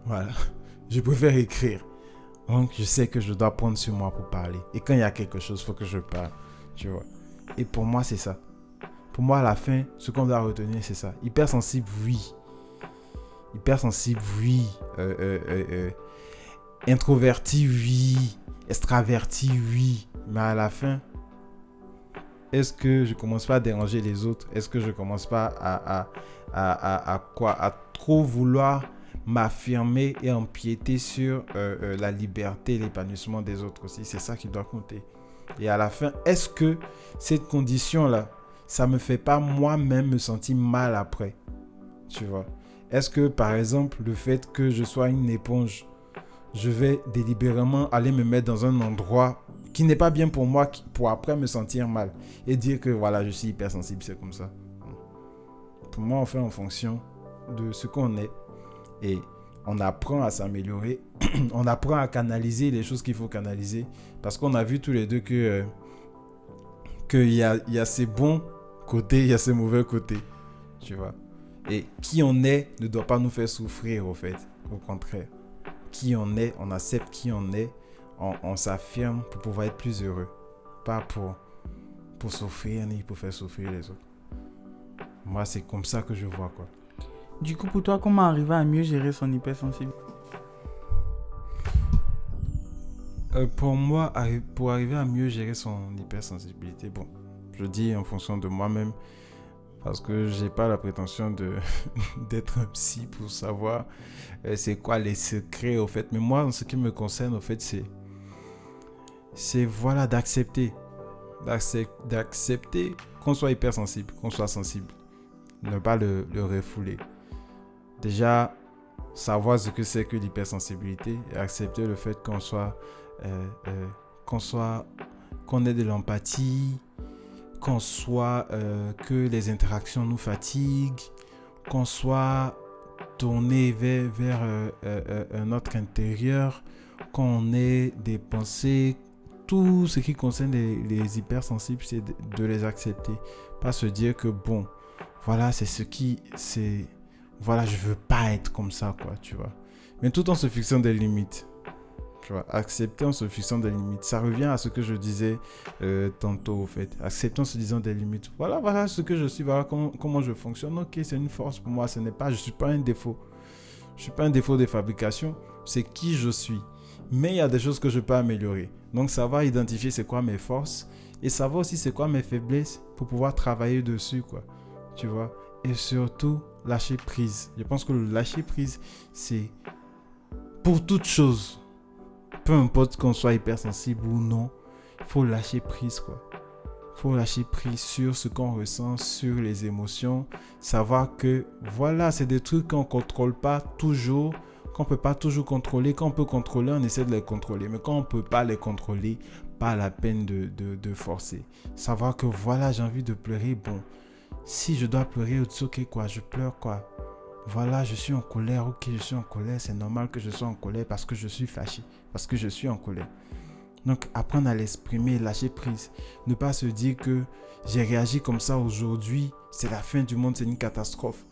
Voilà. Je préfère écrire. Donc, je sais que je dois prendre sur moi pour parler. Et quand il y a quelque chose, faut que je parle, tu vois. Et pour moi, c'est ça. Pour moi, à la fin, ce qu'on doit retenir, c'est ça. Hypersensible, oui. Hypersensible, oui. Euh, euh, euh, introverti, oui extraverti, oui, mais à la fin, est-ce que je commence pas à déranger les autres? Est-ce que je commence pas à, à, à, quoi? À trop vouloir m'affirmer et empiéter sur euh, euh, la liberté l'épanouissement des autres aussi? C'est ça qui doit compter. Et à la fin, est-ce que cette condition-là, ça me fait pas moi-même me sentir mal après? Tu vois? Est-ce que par exemple, le fait que je sois une éponge je vais délibérément aller me mettre dans un endroit qui n'est pas bien pour moi, pour après me sentir mal et dire que voilà, je suis hypersensible, c'est comme ça. Pour moi, on fait en fonction de ce qu'on est et on apprend à s'améliorer, on apprend à canaliser les choses qu'il faut canaliser parce qu'on a vu tous les deux que, qu'il y a, y a ses bons côtés, il y a ses mauvais côtés. Tu vois. Et qui on est ne doit pas nous faire souffrir, au fait. Au contraire. Qui on est, on accepte qui on est, on, on s'affirme pour pouvoir être plus heureux. Pas pour, pour souffrir ni pour faire souffrir les autres. Moi, c'est comme ça que je vois, quoi. Du coup, pour toi, comment arriver à mieux gérer son hypersensibilité? Euh, pour moi, pour arriver à mieux gérer son hypersensibilité, bon, je dis en fonction de moi-même, parce que j'ai pas la prétention de d'être un psy pour savoir euh, c'est quoi les secrets au fait. Mais moi, en ce qui me concerne, au fait, c'est c'est voilà d'accepter, D'accep- d'accepter qu'on soit hypersensible, qu'on soit sensible, ne pas le, le refouler. Déjà, savoir ce que c'est que l'hypersensibilité et accepter le fait qu'on soit euh, euh, qu'on soit qu'on ait de l'empathie qu'on soit euh, que les interactions nous fatiguent qu'on soit tourné vers, vers euh, euh, euh, un autre intérieur qu'on ait des pensées. Tout ce qui concerne les, les hypersensibles c'est de, de les accepter. Pas se dire que bon voilà c'est ce qui c'est voilà je veux pas être comme ça quoi tu vois. Mais tout en se fixant des limites tu vois, accepter en se fixant des limites. Ça revient à ce que je disais euh, tantôt, au fait. Accepter en se disant des limites. Voilà, voilà ce que je suis, voilà comment, je fonctionne. Ok, c'est une force pour moi, ce n'est pas, je suis pas un défaut. Je suis pas un défaut de fabrication, c'est qui je suis. Mais il y a des choses que je peux améliorer. Donc, savoir identifier c'est quoi mes forces et savoir aussi c'est quoi mes faiblesses pour pouvoir travailler dessus, quoi. Tu vois? Et surtout, lâcher prise. Je pense que le lâcher prise, c'est pour toute chose peu importe qu'on soit hypersensible ou non, il faut lâcher prise quoi. Il faut lâcher prise sur ce qu'on ressent, sur les émotions, savoir que voilà, c'est des trucs qu'on contrôle pas toujours, qu'on peut pas toujours contrôler, qu'on peut contrôler, on essaie de les contrôler, mais quand on peut pas les contrôler, pas la peine de, de, forcer. Savoir que voilà, j'ai envie de pleurer, bon, si je dois pleurer, ok quoi, je pleure quoi. Voilà, je suis en colère, ok, je suis en colère, c'est normal que je sois en colère parce que je suis fâché, parce que je suis en colère. Donc, apprendre à l'exprimer, lâcher prise. Ne pas se dire que j'ai réagi comme ça aujourd'hui, c'est la fin du monde, c'est une catastrophe.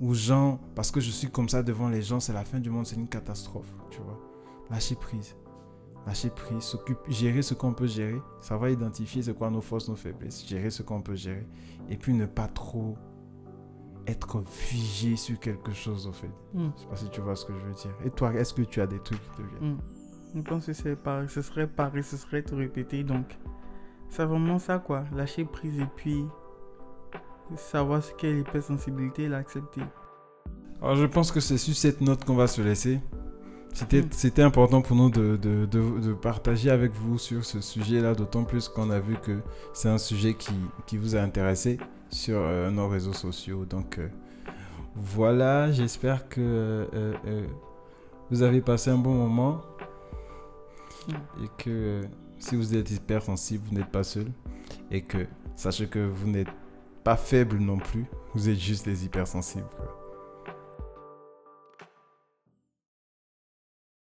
Ou gens, parce que je suis comme ça devant les gens, c'est la fin du monde, c'est une catastrophe. Tu vois. Lâcher prise. Lâcher prise, s'occuper, gérer ce qu'on peut gérer, savoir identifier c'est quoi nos forces, nos faiblesses, gérer ce qu'on peut gérer. Et puis ne pas trop être figé sur quelque chose, en fait. Hmm. Je sais pas si tu vois ce que je veux dire. Et toi, est-ce que tu as des trucs qui te viennent? Hmm. Je pense que c'est pareil, ce serait pareil, ce serait te répéter. Donc, c'est vraiment ça, quoi. Lâcher prise et puis savoir ce qu'est l'hypersensibilité et l'accepter. Alors, je pense que c'est sur cette note qu'on va se laisser. C'était, Mm. c'était important pour nous de, de, de- de partager avec vous sur ce sujet-là, d'autant plus qu'on a vu que c'est un sujet qui, qui vous a intéressé sur euh, nos réseaux sociaux. Donc, euh, voilà, j'espère que euh, vous avez passé un bon moment et que si vous êtes hypersensible, vous n'êtes pas seul et que sachez que vous n'êtes pas faible non plus, vous êtes juste des hypersensibles.